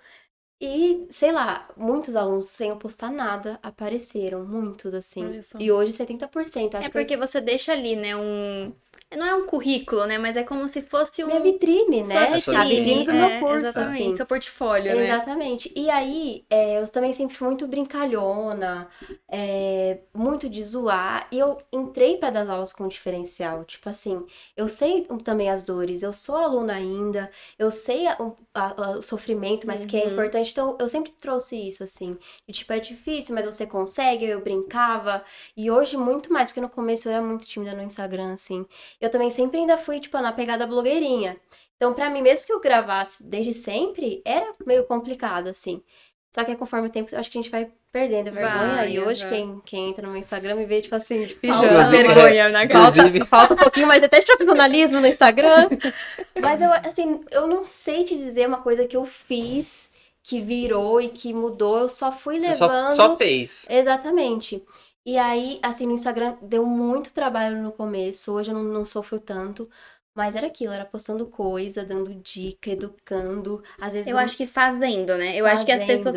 e, sei lá, muitos alunos sem eu postar nada apareceram, muitos assim. E hoje 70%, acho É que eu porque você deixa ali, né, um. Não é um currículo, né? Mas é como se fosse um. minha vitrine, né? sua Tá vitrine, do é, meu curso, Exatamente, assim. seu portfólio, né? Exatamente. E aí, é, eu também sempre fui muito brincalhona, é, muito de zoar. E eu entrei para dar as aulas com diferencial. Tipo assim, eu sei também as dores, eu sou aluna ainda, eu sei a- o- a- a- o sofrimento, mas que é Uhum. importante. Então, eu sempre trouxe isso, assim. E, tipo, é difícil, mas você consegue. Eu brincava. E hoje, muito mais, porque no começo eu era muito tímida no Instagram, assim. Eu também sempre ainda fui, tipo, na pegada blogueirinha. Então, pra mim, mesmo que eu gravasse desde sempre, era meio complicado, assim. Só que conforme o tempo, acho que a gente vai perdendo a vergonha. Vai, e hoje, quem, quem entra no meu Instagram me vê, tipo assim, de Falta pijama. vergonha na. Inclusive, Falta um pouquinho mais até de profissionalismo no Instagram. Mas eu, assim, eu não sei te dizer uma coisa que eu fiz, que virou e que mudou. Eu só fui você só, levando. só fez. Exatamente. E aí, assim, no Instagram deu muito trabalho no começo, hoje eu não, não sofro tanto. Mas era aquilo, era postando coisa, dando dica, educando. Às vezes Eu um- acho que fazendo, né? Eu acho que as pessoas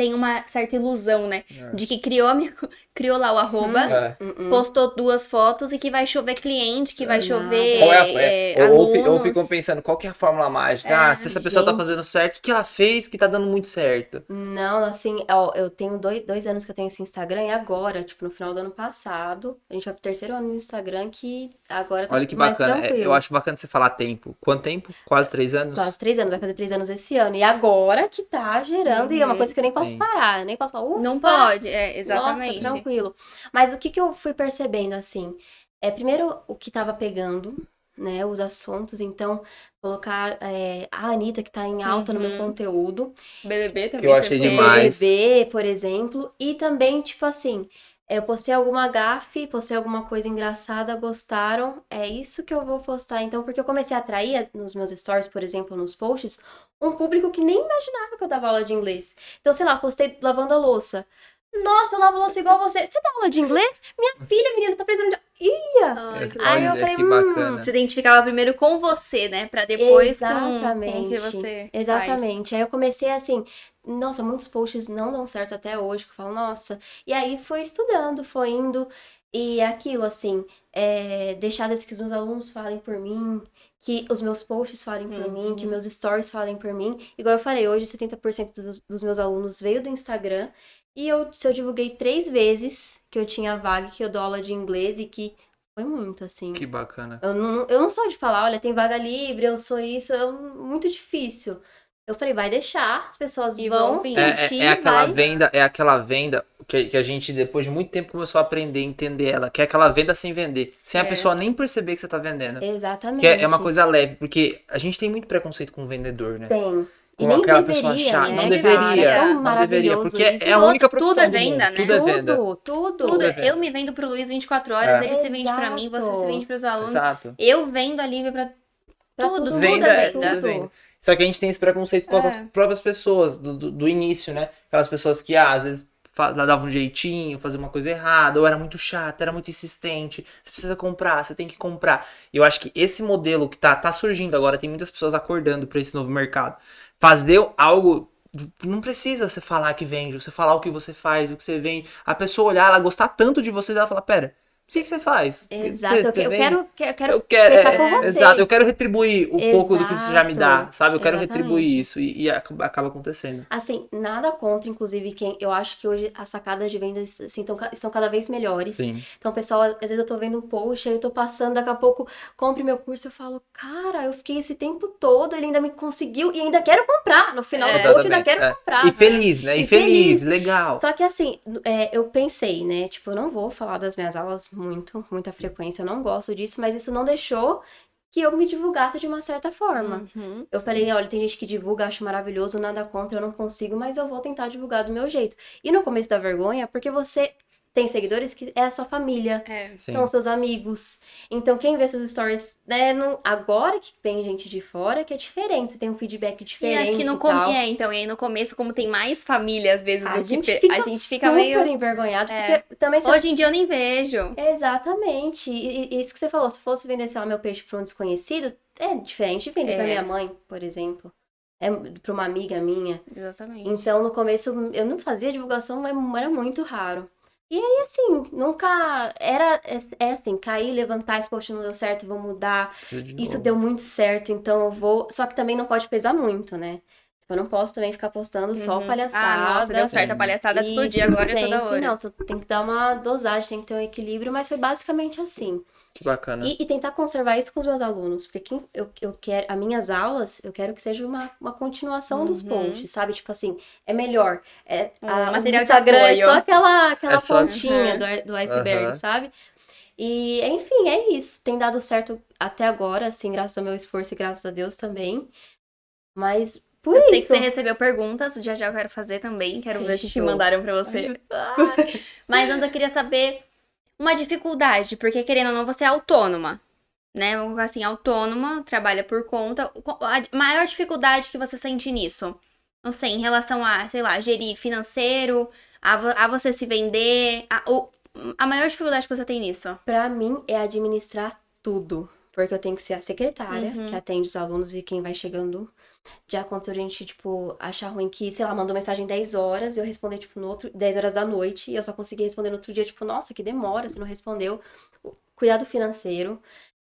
Têm uma certa ilusão, né? É. De que criou, a minha- criou lá o arroba, É. Hum, hum. postou duas fotos e que vai chover cliente, que vai Nada. chover é a, é, é, ou, ou, fi- ou alunos. ficam pensando, qual que é a fórmula mágica? É, ah, se essa pessoa tá gente. fazendo certo, o que ela fez que tá dando muito certo? Não, assim, ó, eu tenho dois, dois anos que eu tenho esse Instagram e agora, tipo, no final do ano passado, a gente vai pro terceiro ano no Instagram que agora tá Olha que mais bacana. É, tranquilo. eu acho bacana você falar tempo. Quanto tempo? Quase três anos? Quase três anos, vai fazer três anos esse ano. E agora que tá gerando, e é uma Uhum, coisa que eu nem posso sim. parar, nem posso falar, "Ufa, Não pode, é, exatamente. Nossa, tranquilo. Mas o que que eu fui percebendo, assim, é primeiro o que tava pegando, né, os assuntos, então colocar é, a Anitta que tá em alta no meu Uhum. conteúdo, BBB também. Que eu achei fez. demais. BBB, por exemplo, e também, tipo assim, eu postei alguma gafe, postei alguma coisa engraçada, gostaram, é isso que eu vou postar. Então, porque eu comecei a atrair nos meus stories, por exemplo, nos posts, um público que nem imaginava que eu dava aula de inglês. Então, sei lá, postei lavando a louça. Nossa, eu lavo louça igual você. Você dá aula de inglês? Minha filha, menina, tá precisando de... Ia! Ai, que Aí eu Olha, falei, hum. Se identificava primeiro com você, né? Pra depois com, com o Exatamente. que você Exatamente. Aí eu comecei assim, nossa, muitos posts não dão certo até hoje, que eu falo, nossa. E aí foi estudando, foi indo. E é aquilo, assim, é, deixar às vezes que os meus alunos falem por mim, que os meus posts falem por Uhum. mim, que meus stories falem por mim. Igual eu falei, hoje 70% dos, dos meus alunos veio do Instagram. E eu, se eu divulguei três vezes que eu tinha vaga, que eu dou aula de inglês e que foi muito, assim. Que bacana. Eu não, eu não sou de falar, olha, tem vaga livre, eu sou isso, é muito difícil. Eu falei, vai deixar, as pessoas E vão vir. É, sentir, é, é aquela vai. venda, é aquela venda que, que a gente, depois de muito tempo, começou a aprender, entender ela, que é aquela venda sem vender. Sem a É. pessoa nem perceber que você tá vendendo. Exatamente. Que é, é uma coisa leve, porque a gente tem muito preconceito com o vendedor, né? Tem. E nem aquela deveria, pessoa chata. né, Não deveria. É tão não deveria. Porque isso. é a única Tudo profissão é do venda, né? Tudo é venda. Tudo, tudo. Tudo, é venda. eu me vendo pro Luiz 24 horas, É. ele se vende pra mim, você se Exato. vende pros alunos. Exato. Eu vendo a Lívia pra Pra tudo, tudo, tudo Venda é é venda. tudo venda. Só que a gente tem esse preconceito com as É. próprias pessoas, do, do, do início, né? Aquelas pessoas que, ah, às vezes, dava um jeitinho, fazia uma coisa errada, ou era muito chato, era muito insistente. Você precisa comprar, você tem que comprar. E eu acho que esse modelo que tá, tá surgindo agora, tem muitas pessoas acordando para esse novo mercado. Fazer algo. Não precisa você falar que vende, você falar o que você faz, o que você vende. A pessoa olhar, ela gostar tanto de você, ela fala: Pera, o que que você faz? Exato, Você- eu, eu vende?" quero, eu quero, Eu quero, é, exato, eu quero retribuir o pouco do que você já me dá, Exato, sabe? Eu quero exatamente. retribuir isso e, e acaba, acontecendo. Assim, nada contra, inclusive, quem. Eu acho que hoje as sacadas de vendas assim, tão, são cada vez melhores. Sim. Então, pessoal, às vezes eu tô vendo um post, aí eu tô passando, daqui a pouco compre meu curso, eu falo, cara, eu fiquei esse tempo todo, ele ainda me conseguiu e ainda quero comprar. No final do post, ainda quero é. comprar. E feliz, né? E, E feliz, feliz. legal. Só que assim, é, eu pensei, né? Tipo, eu não vou falar das minhas aulas muito, muita frequência, eu não gosto disso, mas isso não deixou que eu me divulgasse de uma certa forma. Uhum. Eu falei, olha, tem gente que divulga, acho maravilhoso, nada contra, eu não consigo, mas eu vou tentar divulgar do meu jeito. E no começo da vergonha, porque você tem seguidores que é a sua família, É. Sim. são os seus amigos. Então, quem vê seus stories, né, não- agora que vem gente de fora, que é diferente, você tem um feedback E diferente acho que no e com... tal. é, então, e aí no começo, como tem mais família, às vezes, A do gente, que fica a gente fica super meio. envergonhado, porque É. você também... Você... Hoje em dia eu nem vejo. Exatamente. E, e isso que você falou, se fosse vender, sei lá, meu peixe para um desconhecido, é diferente de vender É. pra minha mãe, por exemplo. É pra uma amiga minha. Exatamente. Então, no começo, eu não fazia divulgação, mas era muito raro. E aí, assim, nunca. Era é, é assim, cair, levantar, esse post não deu certo, vou mudar. De Isso novo. deu muito certo, então eu vou. Só que também não pode pesar muito, né? Eu não posso também ficar postando só Uhum. palhaçada. Ah, nossa, deu certo a palhaçada todo dia, agora é toda sempre, hora. Não, tu tem que dar uma dosagem, tem que ter um equilíbrio, mas foi basicamente assim. Que bacana. E, e tentar conservar isso com os meus alunos, porque quem, eu, eu quero, as minhas aulas, eu quero que seja uma, uma continuação dos Uhum. posts, sabe? Tipo assim, é melhor. É, Um a, o material de Instagram apoio. é só aquela, aquela É só- pontinha Uhum. do, do iceberg, Aham. sabe? E, enfim, é isso. Tem dado certo até agora, assim, graças ao meu esforço e graças a Deus também. Mas, por Eu sei isso... que você recebeu perguntas, já já eu quero fazer também, quero ver o que, Fechou. mandaram pra você. Mas antes eu queria saber uma dificuldade, porque querendo ou não, você é autônoma, né? Vamos colocar Assim, autônoma, trabalha por conta. A maior dificuldade que você sente nisso? Não sei, em relação a, sei lá, gerir financeiro, a, a você se vender, a, o- a maior dificuldade que você tem nisso? Pra mim é administrar tudo. Porque eu tenho que ser a secretária Uhum. que atende os alunos e quem vai chegando. Já aconteceu a gente, tipo, achar ruim que, sei lá, mandou mensagem 10 horas, eu responder, tipo, no outro, 10 horas da noite, e eu só consegui responder no outro dia, tipo, nossa, que demora, você não respondeu. Cuidado financeiro,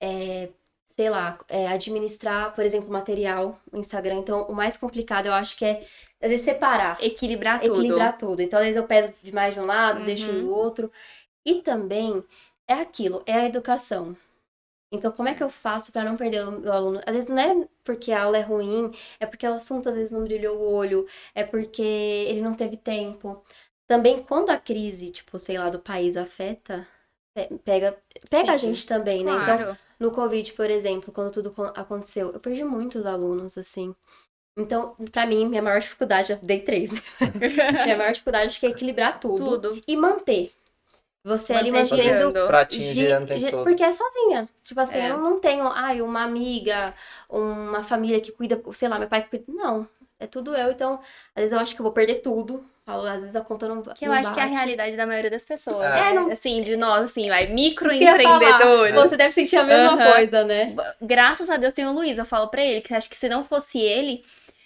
é, sei lá, é, administrar, por exemplo, material no Instagram. Então, o mais complicado eu acho que é, às vezes, separar Equilibrar tudo. equilibrar tudo. Então, às vezes eu peso demais de um lado, deixo Uhum. do outro. E também é aquilo, é a educação. Então, como é que eu faço pra não perder o meu aluno? Às vezes não é porque a aula é ruim, é porque o assunto às vezes não brilhou o olho, é porque ele não teve tempo. Também quando a crise, tipo, sei lá, do país afeta, pe- pega, pega a Sim, gente também, né? Então, Claro. no Covid, por exemplo, quando tudo co- aconteceu, eu perdi muitos alunos, assim. Então, pra mim, minha maior dificuldade, já dei três, né? minha maior dificuldade acho que é equilibrar tudo, Tudo. e manter. Você ali mantendo. Pratinho gi- girando o tempo todo. Porque é sozinha. Tipo assim, É. eu não tenho, ai, uma amiga, uma família que cuida, sei lá, meu pai que cuida. Não. É tudo eu. Então, às vezes eu acho que eu vou perder tudo. Às vezes a conta não Que eu não acho que é a realidade da maioria das pessoas. É. né? É, não- Assim, de nós, assim, vai, microempreendedores. Você deve sentir a mesma Aham. coisa, né? Graças a Deus tem o Luiz. Eu falo pra ele que acho que se não fosse ele,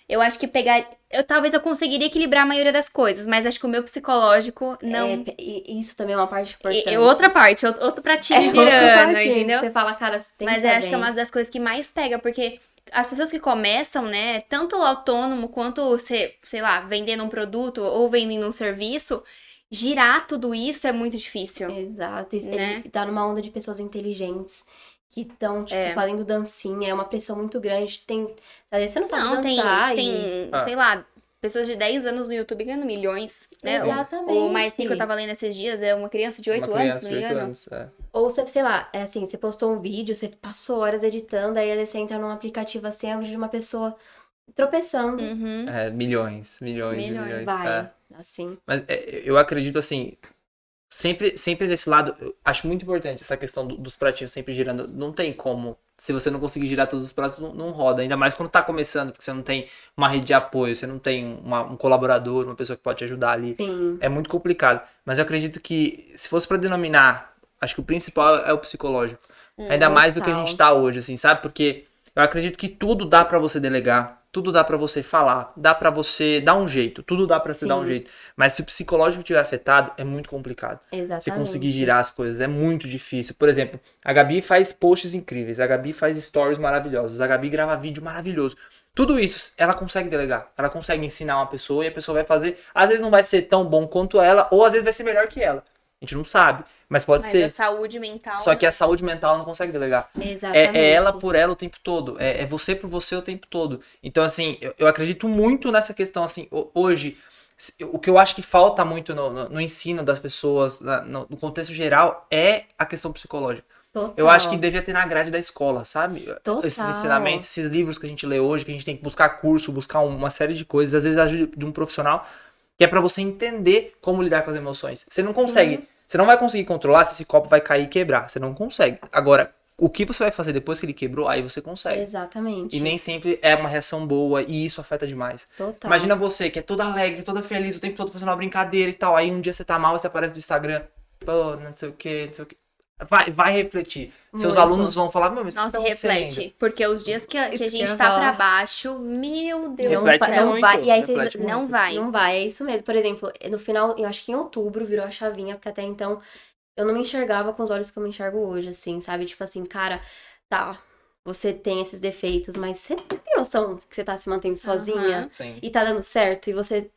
eu acho que pegar. Eu talvez eu conseguiria equilibrar a maioria das coisas, mas acho que o meu psicológico não. É, isso também é uma parte importante. E- outra parte, outro, outro pratinho É, outro girando, pratinho, entendeu? Você fala, cara, você tem Mas que eu tá acho que é uma das coisas que mais pega, porque as pessoas que começam, né, tanto o autônomo quanto, sei, sei lá, vendendo um produto ou vendendo um serviço, girar tudo isso é muito difícil. Exato. E Né? tá numa onda de pessoas inteligentes que estão, tipo, É. fazendo dancinha. É uma pressão muito grande. Tem... Às vezes você não sabe Não, tem, dançar e... tem Ah. sei lá, pessoas de 10 anos no YouTube ganhando milhões, né? Exatamente. O mais rico que eu tava lendo esses dias é uma criança de 8 Uma anos, se não me 8 engano. anos, é. Ou você, sei lá, é assim, você postou um vídeo, você passou horas editando, aí você entra num aplicativo assim, é de uma pessoa tropeçando. Uhum. É, milhões, milhões, e Milhões. milhões. Vai, é. assim. Mas é, eu acredito assim, sempre, sempre desse lado, eu acho muito importante essa questão do- dos pratinhos sempre girando. Não tem como. Se você não conseguir girar todos os pratos, não, não roda. Ainda mais quando tá começando, porque você não tem uma rede de apoio, você não tem uma- um colaborador, uma pessoa que pode te ajudar ali. Sim. É muito complicado. Mas eu acredito que, se fosse pra denominar, acho que o principal é o psicológico. Ainda mais do que a gente tá hoje, assim, sabe? Porque eu acredito que tudo dá pra você delegar, tudo dá pra você falar, dá pra você dar um jeito, tudo dá pra você dar um jeito. Mas se o psicológico tiver afetado, é muito complicado. Exatamente. Você conseguir girar as coisas é muito difícil. Por exemplo, a Gabi faz posts incríveis, a Gabi faz stories maravilhosos, a Gabi grava vídeo maravilhoso. Tudo isso ela consegue delegar, ela consegue ensinar uma pessoa e a pessoa vai fazer. Às vezes não vai ser tão bom quanto ela, ou às vezes vai ser melhor que ela. A gente não sabe, mas pode Mas ser. a saúde mental. Só que a saúde mental não consegue delegar. Exatamente. É, é ela por ela o tempo todo. É, é você por você o tempo todo. Então, assim, eu, eu acredito muito nessa questão, assim, ho- hoje, o que eu acho que falta muito no, no- no ensino das pessoas, na- no, no contexto geral, é a questão psicológica. Total. Eu acho que devia ter na grade da escola, sabe? Total. Esses ensinamentos, esses livros que a gente lê hoje, que a gente tem que buscar curso, buscar uma série de coisas, às vezes a ajuda de um profissional, que é pra você entender como lidar com as emoções. Você não consegue, você não vai conseguir controlar se esse copo vai cair e quebrar, você não consegue. Agora, o que você vai fazer depois que ele quebrou, aí você consegue. Exatamente. E nem sempre é uma reação boa e isso afeta demais. Total. Imagina você que é toda alegre, toda feliz, o tempo todo fazendo uma brincadeira e tal. Aí um dia você tá mal e você aparece no Instagram. Pô, não sei o que, não sei o que. Vai, vai refletir. Seus Muito. alunos vão falar, meu, mas Nossa, tá acontecendo?" reflete. Porque os dias que, a- que a gente tá falar. pra baixo, meu Deus. Não, Reflete vai, não muito, vai. E aí você muito. Não vai. Não vai, é isso mesmo. Por exemplo, no final, eu acho que em outubro virou a chavinha, porque até então eu não me enxergava com os olhos que eu me enxergo hoje, assim, sabe? Tipo assim, cara, tá, você tem esses defeitos, mas você tem noção que você tá se mantendo sozinha Sim. e tá dando certo e você.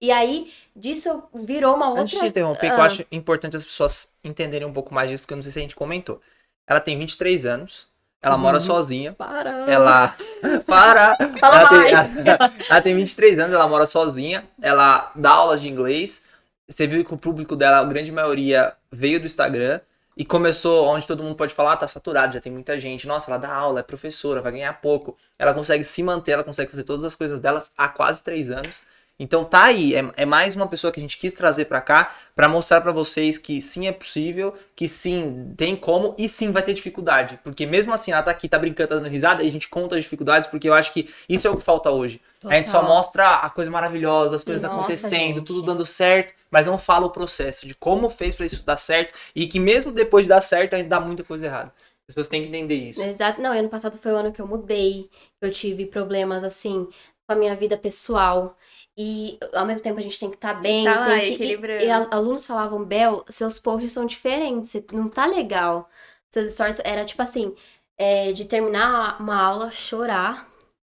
E aí, disso virou uma outra. Antes de interromper, que eu Ah. acho importante as pessoas entenderem um pouco mais disso, que eu não sei se a gente comentou. Ela tem 23 anos, ela Uhum. mora sozinha. Para! Ela. Para! Fala ela, tem, ela tem 23 anos, ela mora sozinha, ela dá aulas de inglês. Você viu que o público dela, a grande maioria, veio do Instagram e começou onde todo mundo pode falar, ah, tá saturado, já tem muita gente. Nossa, ela dá aula, é professora, vai ganhar pouco. Ela consegue se manter, ela consegue fazer todas as coisas delas há quase três anos. Então tá aí, é, é mais uma pessoa que a gente quis trazer pra cá pra mostrar pra vocês que sim é possível, que sim tem como e sim vai ter dificuldade. Porque mesmo assim ela tá aqui, tá brincando, tá dando risada e a gente conta as dificuldades porque eu acho que isso é o que falta hoje. A gente só Total. mostra a coisa maravilhosa, as coisas Nossa, acontecendo, gente. tudo dando certo, mas não fala o processo de como fez pra isso dar certo e que mesmo depois de dar certo ainda dá muita coisa errada. As pessoas têm que entender isso. Exato. Não, ano passado foi o ano que eu mudei. Eu tive problemas, assim, com a minha vida pessoal. E ao mesmo tempo a gente tem que estar bem. Tá lá, que... equilibrando. E, e alunos falavam, Bel, seus posts são diferentes, não tá legal. Seus stories era tipo assim, é, de terminar uma aula, chorar,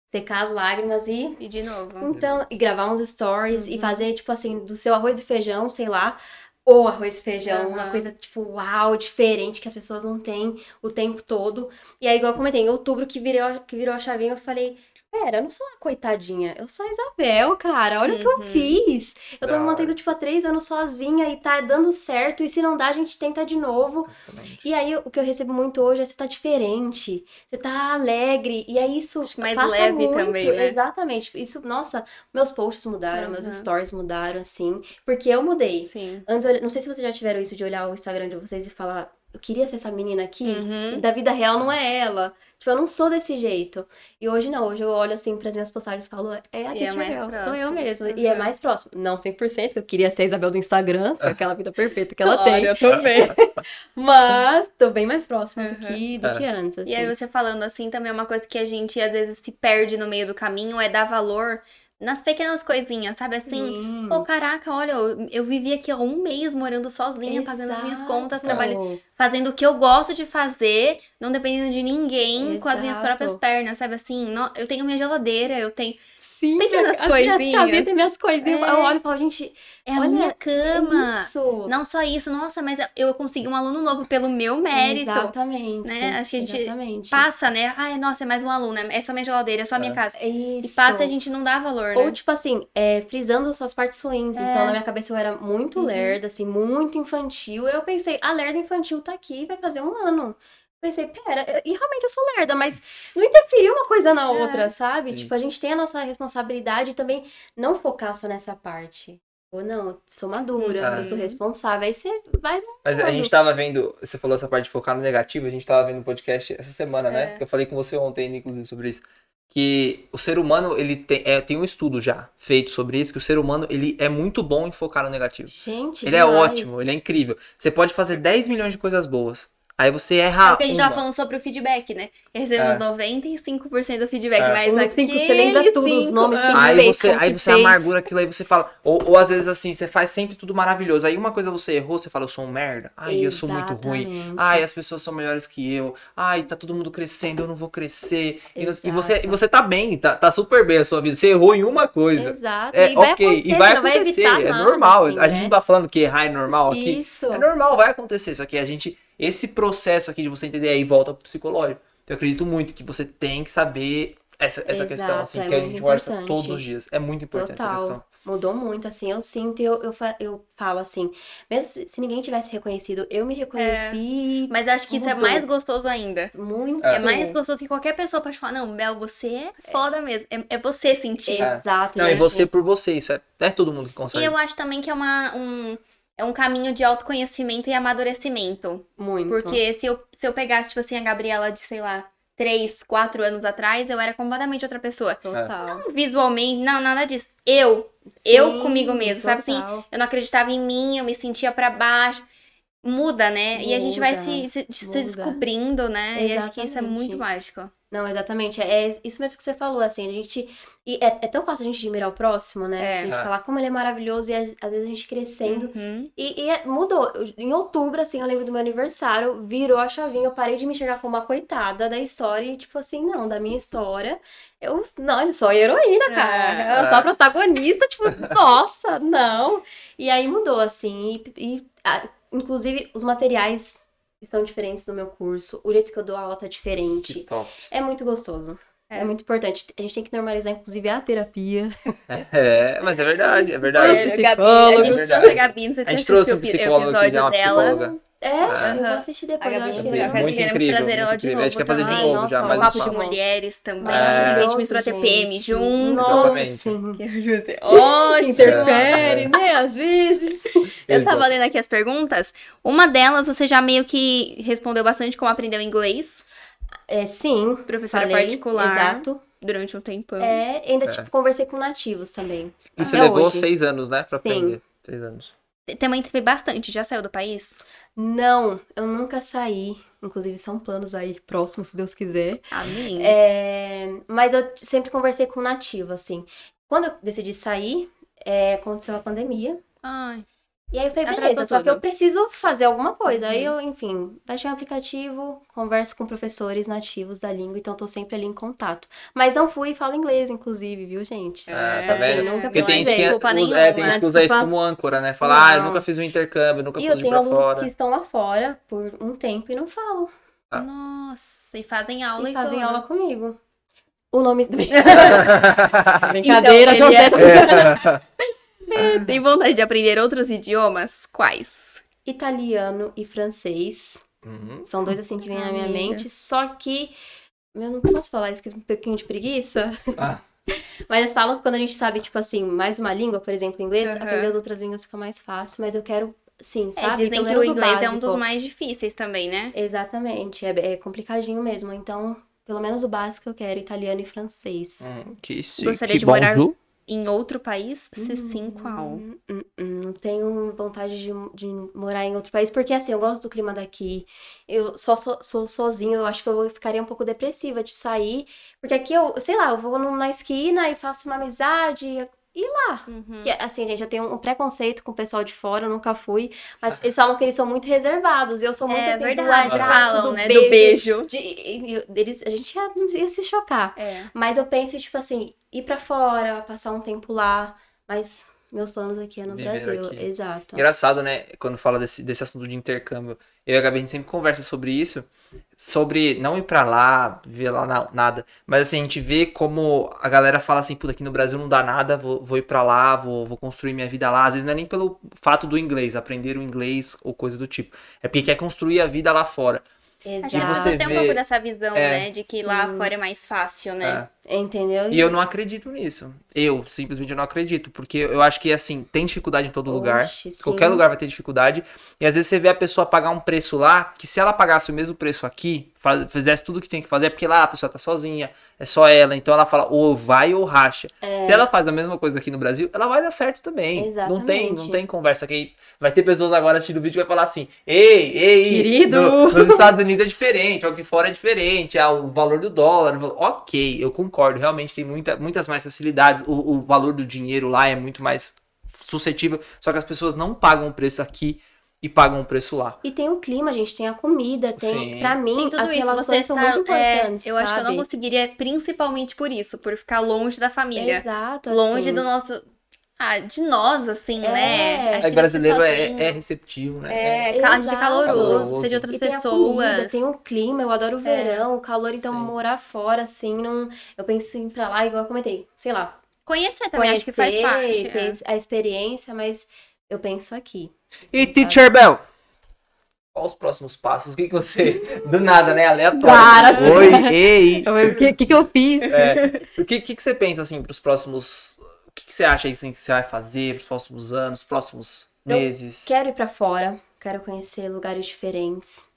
secar as lágrimas e. E de novo. Então, e gravar uns stories Uhum. e fazer, tipo assim, do seu arroz e feijão, sei lá, ou arroz e feijão, uma Aham. coisa, tipo, uau, diferente, que as pessoas não têm o tempo todo. E aí, igual eu comentei, em outubro que virou, que virou a chavinha, eu falei, pera, eu não sou uma coitadinha, eu sou a Isabel, cara, olha o que eu Uhum. fiz. Eu tô Da me mantendo, tipo, há três anos sozinha e tá dando certo, e se não dá, a gente tenta de novo. Exatamente. E aí, o que eu recebo muito hoje é você tá diferente, você tá alegre, e aí isso Acho que mais passa leve muito. também, né? Exatamente. Isso, nossa, meus posts mudaram, meus Uhum. stories mudaram, assim, porque eu mudei. Sim. Antes, eu- não sei se vocês já tiveram isso de olhar o Instagram de vocês e falar, eu queria ser essa menina aqui, Uhum. da vida real não é ela. Tipo, eu não sou desse jeito. E hoje não, hoje eu olho assim pras minhas postagens e falo, é a é Teacher mais Bel, sou eu mesma. E é Uhum. mais próximo. Não 100%, que eu queria ser a Isabel do Instagram, com aquela vida perfeita que ela Claro, tem. eu também. Mas tô bem mais próxima do Uhum. que, do É. que antes, assim. E aí você falando assim, também uma coisa que a gente às vezes se perde no meio do caminho é dar valor nas pequenas coisinhas, sabe? Assim, Sim. pô, caraca, olha, eu, eu vivi aqui há um mês morando sozinha, pagando as minhas contas, Exato. trabalhando, fazendo o que eu gosto de fazer, não dependendo de ninguém, com as minhas Exato. próprias pernas, sabe? Assim, no- eu tenho minha geladeira, eu tenho. Sim, Pequenas a- as minhas coisinhas. tem minhas coisinhas. É. Eu olho e falo, gente, É a Olha, minha cama. isso. Não só isso, nossa, mas eu consegui um aluno novo pelo meu mérito. Exatamente. né? Acho que a gente Exatamente. Passa, né? Ai, nossa, é mais um aluno, é só minha geladeira, é só a minha casa. Isso. E passa e a gente não dá valor, Ou, né? tipo assim, é, frisando suas partes ruins. É. Então, na minha cabeça, eu era muito Uhum. lerda, assim, muito infantil. Eu pensei, a lerda infantil tá aqui, vai fazer um ano. Pensei, pera, e realmente eu sou lerda, mas não interferiu uma coisa na É, outra, sabe? sim. Tipo, a gente tem a nossa responsabilidade também não focar só nessa parte. Ou não, eu sou madura, Uhum. eu sou responsável. Aí você vai. Mas a gente tava vendo, você falou essa parte de focar no negativo, a gente tava vendo um podcast essa semana, né? É. Que eu falei com você ontem, inclusive, sobre isso. Que o ser humano, ele tem, é, tem um estudo já feito sobre isso, que o ser humano, ele é muito bom em focar no negativo. Gente, Ele é demais. ótimo, ele é incrível. Você pode fazer 10 milhões de coisas boas. Aí você erra É o que a gente uma. tava falando sobre o feedback, né? Recebemos É. 95% do feedback, É. mas Os aquele cinco, você lembra tudo, os cinco, nomes que ah, Aí fez, você, aí você fez. amargura aquilo, aí você fala. Ou, ou às vezes assim, você faz sempre tudo maravilhoso. Aí uma coisa você errou, você fala, eu sou um merda. Ai, eu sou muito ruim. Exatamente. Ai, as pessoas são melhores que eu. Ai, tá todo mundo crescendo, eu não vou crescer. E, e você, e você tá bem, tá, tá super bem a sua vida. Você errou em uma coisa. Exato. É e vai ok, acontecer, e vai acontecer. evitar é normal. assim, a gente né? não tá falando que errar é normal aqui. Isso. É normal, vai acontecer. Só que a gente. Esse processo aqui de você entender aí volta pro psicológico. Então, eu acredito muito que você tem que saber essa, essa Exato, questão, assim, é que a gente conversa importante. todos os dias. É muito importante essa Total. questão. Mudou muito, assim, eu sinto e eu, eu, eu falo assim, mesmo se, ninguém tivesse reconhecido, eu me reconheci Mas eu acho que isso é Mudou. mais gostoso ainda. muito. É mais gostoso que qualquer pessoa pode falar, não, Mel, você é foda mesmo. É, é você sentir. Exato. Não, né? e você por você, isso é, é todo mundo que E consegue. eu acho também que é uma, um, é um caminho de autoconhecimento e amadurecimento. Muito. Porque se eu, se eu pegasse, tipo assim, a Gabriela de, sei lá, 3, 4 anos atrás, eu era completamente outra pessoa. Total. Não visualmente, não, nada disso. Eu, eu Sim, comigo mesmo, sabe assim? total. Eu não acreditava em mim, eu me sentia pra baixo. Muda, né? e a gente vai Muda, se, se, se muda. descobrindo, né? E acho que isso é Exatamente. muito mágico. Não, exatamente. É é isso mesmo que você falou, assim, a gente. E é, é tão fácil a gente admirar o próximo, né? É. A gente É. falar como ele é maravilhoso e às, às vezes a gente crescendo. Uhum. E, e é- mudou. Em outubro, assim, eu lembro do meu aniversário, virou a chavinha, eu parei de me enxergar como uma coitada da história e, tipo assim, não, da minha história. Eu, não, eu sou a heroína, cara. É. Eu sou a protagonista, tipo, nossa, não. E aí mudou, assim, e, e, ah, inclusive os materiais são diferentes do meu curso, o jeito que eu dou aula tá Que diferente. top. É muito gostoso. É. É. muito importante. A gente tem que normalizar, inclusive, a terapia. É, mas é verdade, é verdade. É, Gabi, a gente É trouxe a. Gabi, não sei se A você gente trouxe assistiu um o psicólogo uma dela. psicóloga. É, eu vou assistir A depois, eu acho que legal. Muito Queremos incrível, trazer ela de novo A gente quer fazer de novo Nossa, já, um papo de mulheres também. É. A gente misturou TPM gente. juntos. Nossa, sim. Que ajuda. Que Ótimo! interfere, né? Às vezes. Eu tava lendo aqui as perguntas. Uma delas você já meio que respondeu bastante como aprendeu inglês. É, sim. Professora falei, particular. Exato. Durante um tempão. É, ainda, É. tipo, conversei com nativos também. E você levou hoje. seis anos, né, pra Sim. aprender. Seis anos. Também teve bastante. Já saiu do país? Não, eu nunca saí. Inclusive, são planos aí próximos, se Deus quiser. Amém. É, mas eu sempre conversei com nativo, assim. Quando eu decidi sair, é, aconteceu a pandemia. Ai. E aí eu falei, Atrasou beleza, só que tudo. eu preciso fazer alguma coisa. Aí eu, enfim, baixei um aplicativo, converso com professores nativos da língua, então tô sempre ali em contato. Mas não fui e falo inglês, inclusive, viu, gente? Ah, É, tá assim, vendo? nunca Porque tem gente que, usa, nenhuma, é, tem gente que usa isso como âncora, né? Fala, ah, eu nunca fiz um intercâmbio, nunca E pude eu ir tenho pra alunos fora. que estão lá fora por um tempo e não falam. Ah. Nossa, e fazem aula e e, fazem tudo. aula comigo. O nome do. Brincadeira, Então, ele José. Tem vontade de aprender outros idiomas? Quais? Italiano e francês. Uhum. São dois assim que vêm na minha mente. Só que. Eu não posso falar isso, que é um pouquinho de preguiça. Ah. Mas eles falam que quando a gente sabe, tipo assim, mais uma língua, por exemplo, inglês, Aham. aprender as outras línguas fica mais fácil. Mas eu quero, sim, É, sabe? dizem Pelo que o inglês é um básico. dos mais difíceis também, né? Exatamente. É, é complicadinho mesmo. Então, pelo menos o básico eu quero, italiano e francês. Hum, que chique, Gostaria que de morar- bonjour. Em outro país, se sim, qual? Hum, hum, hum, Não tenho vontade de, de morar em outro país, porque assim, eu gosto do clima daqui. Eu só sou, sou sozinha, eu acho que eu ficaria um pouco depressiva de sair. Porque aqui eu, sei lá, eu vou numa esquina e faço uma amizade. E lá? Uhum. Que, assim, gente, eu tenho um preconceito com o pessoal de fora, eu nunca fui. Mas eles falam que eles são muito reservados. E eu sou muito É assim, verdade, do abraço, falam, do né? beijo. Do beijo. De, e- e- eles, a gente ia, ia se chocar. É. Mas eu penso, tipo assim, ir pra fora, passar um tempo lá. Mas meus planos aqui é no Viver Brasil. aqui. Exato. Engraçado, né? Quando fala desse, desse assunto de intercâmbio. Eu e a Gabi, a gente sempre conversa sobre isso. Sobre não ir pra lá, viver lá na- nada. Mas assim, a gente vê como a galera fala assim, puta, aqui no Brasil não dá nada, vou, vou ir pra lá, vou, vou construir minha vida lá. Às vezes não é nem pelo fato do inglês, aprender o inglês ou coisa do tipo. É porque quer construir a vida lá fora. Exato. você pessoas têm um vê- pouco dessa visão, É. né? De que lá fora é mais fácil, né? É. Entendeu? E eu não acredito nisso. Eu, simplesmente, não acredito. Porque eu acho que, assim, tem dificuldade em todo lugar. Oxe, sim. Qualquer lugar vai ter dificuldade. E às vezes você vê a pessoa pagar um preço lá, que se ela pagasse o mesmo preço aqui, faz- fizesse tudo o que tem que fazer, é porque lá a pessoa tá sozinha, é só ela. Então ela fala, ou vai ou racha. É. Se ela faz a mesma coisa aqui no Brasil, ela vai dar certo também. Não tem, não Exatamente. tem conversa aqui. Vai ter pessoas agora assistindo o vídeo que vai falar assim, ei, ei, Querido. no- nos Estados Unidos é diferente, aqui fora é diferente, ah, o valor do dólar. Ok, eu concordo, realmente tem muita, muitas mais facilidades. O, o valor do dinheiro lá é muito mais suscetível, só que as pessoas não pagam o preço aqui e pagam o preço lá. E tem o clima, gente, tem a comida, tem. Sim. Pra mim, Tem tudo as isso, relações você são está. muito é, importantes. eu acho que eu não sabe? conseguiria, principalmente por isso, por ficar longe da família. Exato. longe assim. do nosso. Ah, de nós, assim, É. né? Acho ser brasileiro é, é receptivo, né? É, É, a gente é caloroso, Caloroso. precisa de outras E tem a pessoas. comida, tem o clima, eu adoro o verão, o calor, então Sim. morar fora, assim, não. Eu penso em ir pra lá, igual eu comentei, sei lá, Conhecer também, acho que faz conhecer, parte. ter é. a experiência, mas eu penso aqui. E assim, Teacher Bell? Qual os próximos passos? O que, que você. Do nada, né? Aleatório. Para. Oi, ei. O que, que, que eu fiz? É, o que, que, que você pensa, assim, pros próximos. O que, que você acha aí assim, que você vai fazer pros próximos anos, próximos Eu meses? Quero ir pra fora, quero conhecer lugares diferentes.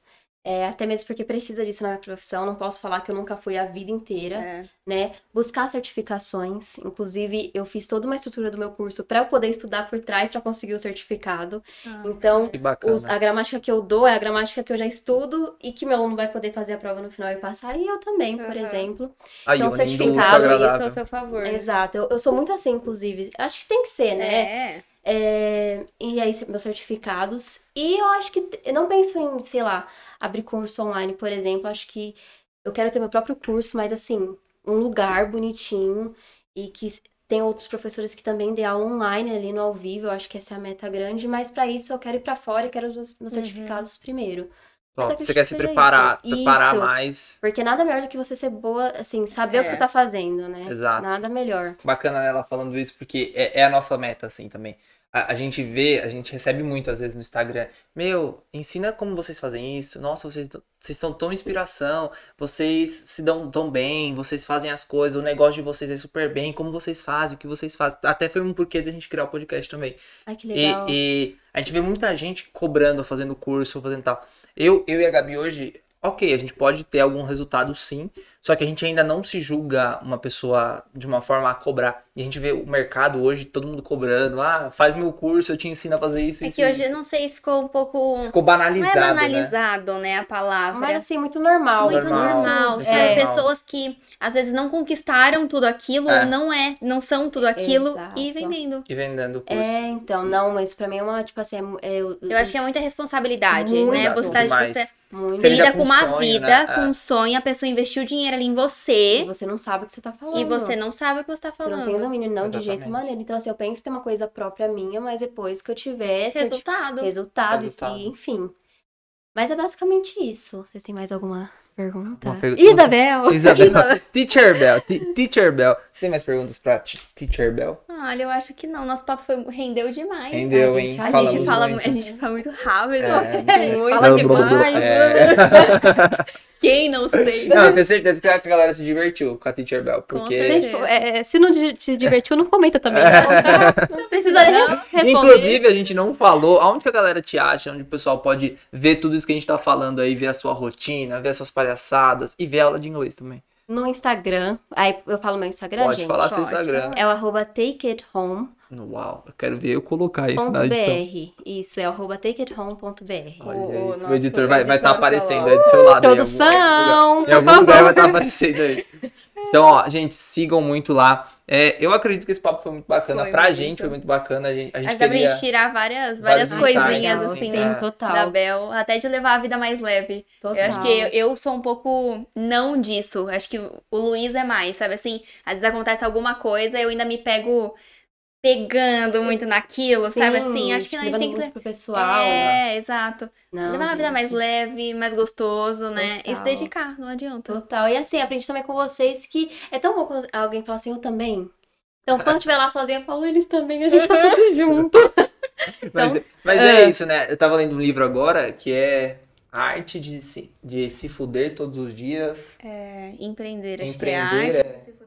É, até mesmo porque precisa disso na minha profissão, não posso falar que eu nunca fui a vida inteira. É. né? Buscar certificações. Inclusive, eu fiz toda uma estrutura do meu curso para eu poder estudar por trás para conseguir o certificado. Ah. Então, os- a gramática que eu dou é a gramática que eu já estudo e que meu aluno vai poder fazer a prova no final e passar, e eu também, por Aham. exemplo. Aí, então, unindo o útil ao certificado, Usar isso ao seu favor. Exato, eu, eu sou muito assim, inclusive. Acho que tem que ser, né? É. É, e aí, meus certificados. E eu acho que. Eu não penso em, sei lá, abrir curso online, por exemplo. Acho que eu quero ter meu próprio curso, mas assim, um lugar bonitinho e que tem outros professores que também dê aula online ali no ao vivo. Eu acho que essa é a meta grande. Mas pra isso eu quero ir pra fora e quero os meus, Uhum. certificados primeiro. Mas você quer que se preparar, isso. preparar Isso. mais. Porque nada melhor do que você ser boa, assim, saber o que É. você tá fazendo, né? Exato. Nada melhor. Bacana ela falando isso, porque é, é a nossa meta, assim, também. A, a gente vê, a gente recebe muito, às vezes, no Instagram. Meu, ensina como vocês fazem isso. Nossa, vocês, vocês são tão inspiração. Vocês se dão tão bem. Vocês fazem as coisas. O negócio de vocês é super bem. Como vocês fazem, o que vocês fazem. Até foi um porquê da gente criar o podcast também. Ai, que E, legal. e a gente vê muita gente cobrando, fazendo curso, fazendo tal. Eu, eu e a Gabi hoje, ok, a gente pode ter algum resultado sim, só que a gente ainda não se julga uma pessoa de uma forma a cobrar. E a gente vê o mercado hoje, todo mundo cobrando, ah, faz meu curso, eu te ensino a fazer isso, É isso, que hoje, isso. não sei, ficou um pouco. Ficou Não banalizado, é né? banalizado, né, a palavra. Mas assim, muito normal. muito normal, normal, é. sabe? É. Pessoas que às vezes não conquistaram tudo aquilo, É. ou não é, não são tudo aquilo Exato. e vendendo. E vendendo o curso. É, então, não, mas pra mim é uma, tipo assim, é, é, eu, Eu acho que é muita responsabilidade, Muito. né? Você tá você muito. Você lida com com uma sonho, vida, né? com É. um sonho, a pessoa investiu dinheiro ali em E você você não sabe o que você tá falando. e você não sabe o que você tá Você não tem falando. domínio, não, de jeito Exatamente. maneiro. Então, assim, eu penso em ter uma coisa própria minha, mas depois que eu tiver Resultado. resultado, Resultado. E, enfim. Mas é basicamente isso. Vocês têm mais alguma pergunta? Uma pergunta- Isabel! Isabel. Teacher Bell. Te- Teacher Bell. Você tem mais perguntas pra Te- Teacher Bell? Olha, eu acho que não. Nosso papo foi, rendeu demais. Rendeu, a hein? gente- A Falamos gente, fala, muito. a gente fala muito rápido. É. muito Fala demais. demais. É. Quem não sei. Não, eu tenho certeza que a galera se divertiu com a Teacher Bell, porque... certeza. Gente, é, se não te divertiu, não comenta também. Não, não precisa Não. res- responder. Inclusive, a gente não falou aonde que a galera te acha, onde o pessoal pode ver tudo isso que a gente tá falando aí, ver a sua rotina, ver as suas palhaçadas e ver a aula de inglês também. No Instagram, aí eu falo meu Instagram, pode gente. falar seu pode Instagram. É o arroba takeithome.br. Uau, eu quero ver eu colocar isso na edição. Isso, é o arroba takeithome.br. Olha O- isso, o editor vai estar editor aparecendo aí do seu lado. aí, em algum- Produção, Em algum lugar vai estar aparecendo aí. Então, ó, gente, sigam muito lá. É, eu acredito que esse papo foi muito bacana. Foi pra muito. gente foi muito bacana. A gente, a gente Acho que dá pra queria... gente tirar várias, várias coisinhas, assim, assim, Sim, é. total. da Bel. Até de levar a vida mais leve. Total. Eu acho que eu, eu sou um pouco não disso. Acho que o Luiz é mais, sabe? Assim, às vezes acontece alguma coisa, eu ainda me pego pegando muito naquilo, sabe? Sim, Assim, acho que a gente tem que. pro pessoal. É, exato. Não, levar uma vida mais leve, mais gostoso, né? E se Total. dedicar, não adianta. Total. E assim, aprendi também com vocês que é tão bom quando alguém fala assim, eu também. Então, quando eu estiver lá sozinha, eu falo, eles também, a gente tá tudo junto. Mas, Então, mas é. é. isso, né? Eu tava lendo um livro agora que é A Arte de se, de se Fuder Todos os Dias. É, empreender, acho que é a Empreender arte é- de se fuder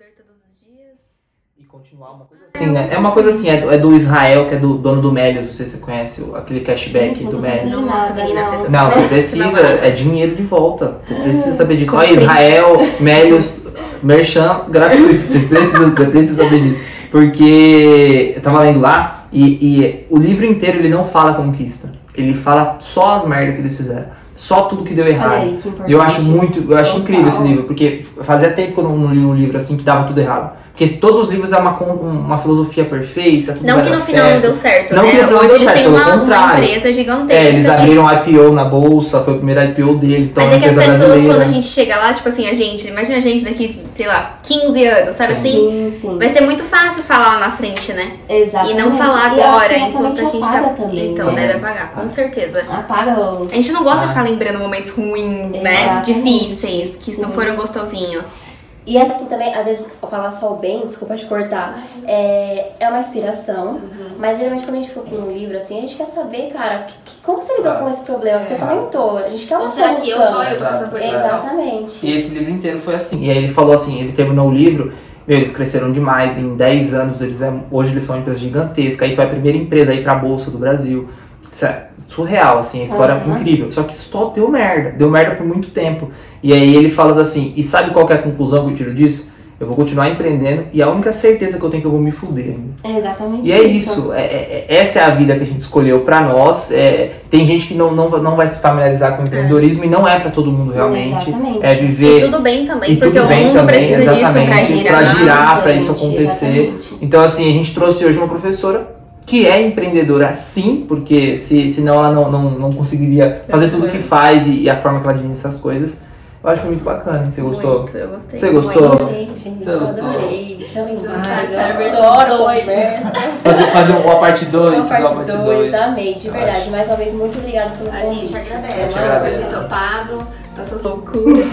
continuar uma coisa assim, né? É uma coisa assim, é do, é do Israel, que é do dono do Melios, não sei se você conhece aquele cashback não do Melios. não. precisa Não, você Não, precisa, não. é dinheiro de volta. Você precisa saber disso. Ó. Israel, Melios, Merchan gratuito. Vocês precisam, você precisa saber disso. Porque eu tava lendo lá e, e o livro inteiro ele não fala conquista. Ele fala só as merdas que eles fizeram. Só tudo que deu errado. aí, que. E eu acho muito, eu acho Total. incrível esse livro, porque fazia tempo que eu não li um livro assim que dava tudo errado. Porque todos os livros é uma, uma filosofia perfeita, tudo Não que no final certo. não deu certo, Não né? que no final Hoje deu eles certo, pelo uma, uma empresa gigantesca. É, eles abriram um IPO na bolsa, foi o primeiro IPO deles, então Mas é é que as pessoas, brasileira. quando a gente chega lá, tipo assim, a gente, imagina a gente daqui, sei lá, 15 anos, sabe assim? Sim, sim. Vai ser muito fácil falar lá na frente, né? Exatamente. E não falar E agora, enquanto a gente apaga tá. também. então, né? deve apagar, com certeza. Apaga os... A gente não gosta de Ah. ficar lembrando momentos ruins, né? Exatamente. Difíceis, que Sim. não foram gostosinhos. E assim também, às vezes, falar só o bem, desculpa te cortar, é, é uma inspiração, Uhum. mas geralmente quando a gente procura um livro, assim, a gente quer saber, cara, que- que- como você lidou Ah. com esse problema? Porque eu também tô, a gente quer uma Ou será que eu solução. só eu Exato. coisa? Exatamente. E esse livro inteiro foi assim. E aí ele falou assim, ele terminou o livro, meu, eles cresceram demais, em 10 anos eles é, hoje eles são uma empresa gigantesca, aí foi a primeira empresa a ir pra bolsa do Brasil. É surreal, assim, a história é Uhum. incrível. Só que só deu merda, deu merda por muito tempo. E aí ele falando assim, e sabe qual que é a conclusão que eu tiro disso? Eu vou continuar empreendendo e a única certeza que eu tenho é que eu vou me fuder ainda. É exatamente E é isso, é- é- é- essa é a vida que a gente escolheu pra nós. É, tem gente que não, não, não vai se familiarizar com o empreendedorismo e não é pra todo mundo realmente. Exatamente. É E viver tudo bem também, e porque tudo o bem mundo também, precisa disso pra exatamente, girar. pra girar, pra isso acontecer. exatamente. Então, assim, a gente trouxe hoje uma professora que é empreendedora sim, porque se, senão ela não, não, não conseguiria fazer tudo o que faz e, e a forma que ela administra as coisas. Eu acho muito bacana, você gostou? Muito, eu gostei. Você gostou? muito. Gente, Você eu gostou? adorei. Chamem Você mais, eu a adoro conversa. Fazer, fazer uma parte 2, Uma uma parte parte 2, 2. amei, de verdade. acho. Mais uma vez, muito obrigada pelo A convite. gente agradece. Agradeço. ensopado, nossas loucuras.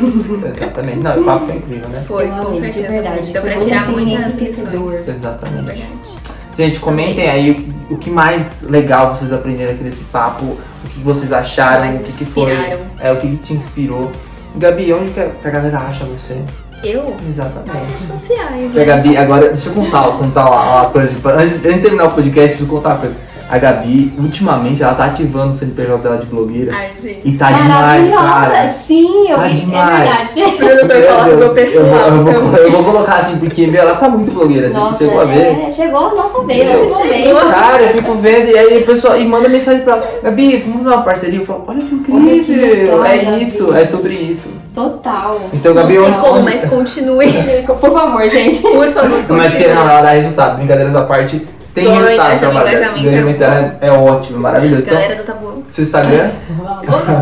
Exatamente. Não, o papo foi incrível, né? Foi, com de certeza. verdade. Deu pra tirar muitas lições. Exatamente. Verdade. Gente, comentem aí o que, mais legal vocês aprenderam aqui nesse papo, o que vocês acharam, o que, que foi, é, o que, te inspirou. Gabi, onde que a, que a galera acha você? Eu? Nas Exatamente. redes sociais, né? Gabi, agora, deixa eu contar, contar uma, uma coisa de. Antes de terminar o podcast, preciso contar uma coisa. A Gabi, ultimamente, ela tá ativando o CNPJ dela de blogueira. Ai, gente. E tá demais, cara. Sim, eu Tá vi, demais. é verdade. Meu Deus, eu, pessoal. vou, eu, vou, eu vou colocar assim, porque meu, ela tá muito blogueira, você Nossa, chegou a ver. é, chegou a nossa vez, nosso chegou. momento. Cara, eu fico vendo e aí o pessoal e manda mensagem pra ela, Gabi, vamos fazer uma parceria? Eu falo, olha que incrível, Olha que legal, é Gabi. isso, é sobre isso. Total. Então, Não Gabi, sei onde- como, mas continue. Por favor, gente. Por favor, continue. Mas não, ela dá resultado, brincadeiras à parte, tem Ganha resultado. engajamento, trabalho. engajamento. Engajamento é, é ótimo, maravilhoso. Então, Galera do Tabu. seu Instagram,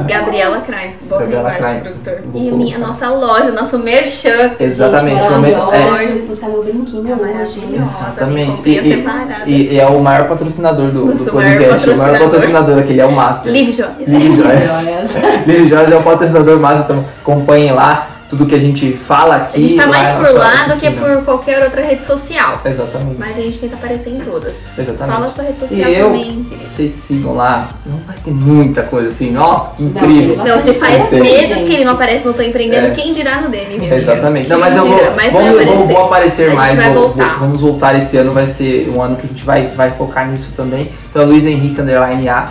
Gabriela Crai. Bota aí Gabriela embaixo, Crai. produtor. Vou E a minha, nossa loja, nosso merchan. exatamente, Gente, momento, é, fui buscar meu brinquinho É hoje. maravilhosa. Exatamente. E- e- e, e é o maior patrocinador do, do Nosso maior podcast, o maior patrocinador. patrocinador aquele é o Master. Live Joias. Live Joias. Live Joias é o patrocinador Master, então acompanhem lá tudo que a gente fala A aqui. gente tá mais por lá do que oficina. por qualquer outra rede social. Exatamente. Mas a gente tenta aparecer em todas. Exatamente. Fala a sua rede E social eu, também. vocês sigam lá, não vai ter muita coisa assim, nossa, que Não, incrível. tem Não, se faz meses que ele não aparece no Tô Empreendendo, É. quem dirá no dele, amiga? Exatamente. Não, mas eu vou? Mas vai vamos, aparecer. vamos, vou aparecer A gente mais, vai vou- voltar. vou- vamos voltar esse ano, vai ser um ano que a gente vai, vai focar nisso também. Então é Luiz Henrique Underline A.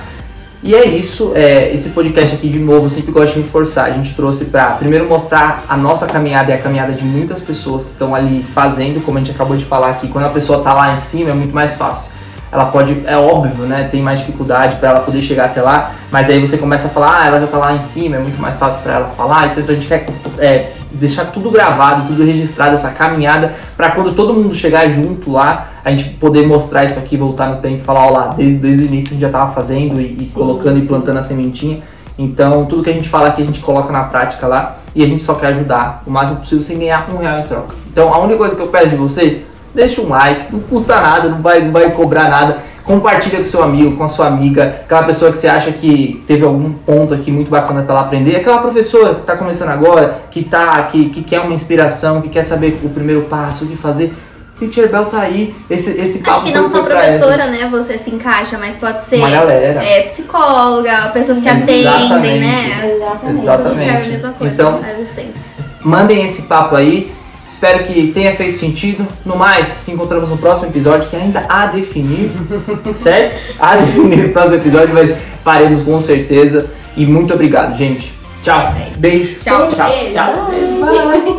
E é isso, é, esse podcast aqui de novo, eu sempre gosto de reforçar. A gente trouxe pra primeiro mostrar a nossa caminhada e a caminhada de muitas pessoas que estão ali fazendo, como a gente acabou de falar aqui. Quando a pessoa tá lá em cima é muito mais fácil. Ela pode, é óbvio, né? Tem mais dificuldade para ela poder chegar até lá, mas aí você começa a falar, ah, ela já tá lá em cima, é muito mais fácil para ela falar. Então a gente quer é, deixar tudo gravado, tudo registrado, essa caminhada, para quando todo mundo chegar junto lá, a gente poder mostrar isso aqui, voltar no tempo e falar, ó lá, desde, desde o início a gente já tava fazendo e, e Sim, colocando e sim. plantando a sementinha. Então tudo que a gente fala aqui a gente coloca na prática lá e a gente só quer ajudar o máximo possível sem ganhar um real em troca. Então a única coisa que eu peço de vocês, deixa um like, não custa nada, não vai, não vai cobrar nada. Compartilha com seu amigo, com a sua amiga, aquela pessoa que você acha que teve algum ponto aqui muito bacana para ela aprender, aquela professora que está começando agora, que tá, que, que quer uma inspiração, que quer saber o primeiro passo, o que fazer. Teacher Bell tá aí, esse, esse papo Acho que não só professora, né? Você se encaixa, mas pode ser Uma galera. é, psicóloga, pessoas que Exatamente. atendem, né? Exatamente. Exato. Tudo serve a Exatamente. mesma coisa, Então- essência. Mandem esse papo aí. Espero que tenha feito sentido. No mais, se encontramos no próximo episódio, que ainda há a definir, certo? Há a definir no próximo episódio, mas faremos com certeza. E muito obrigado, gente. Tchau. Beijo. Tchau. Tchau. Beijo. Tchau. Beijo. Bye.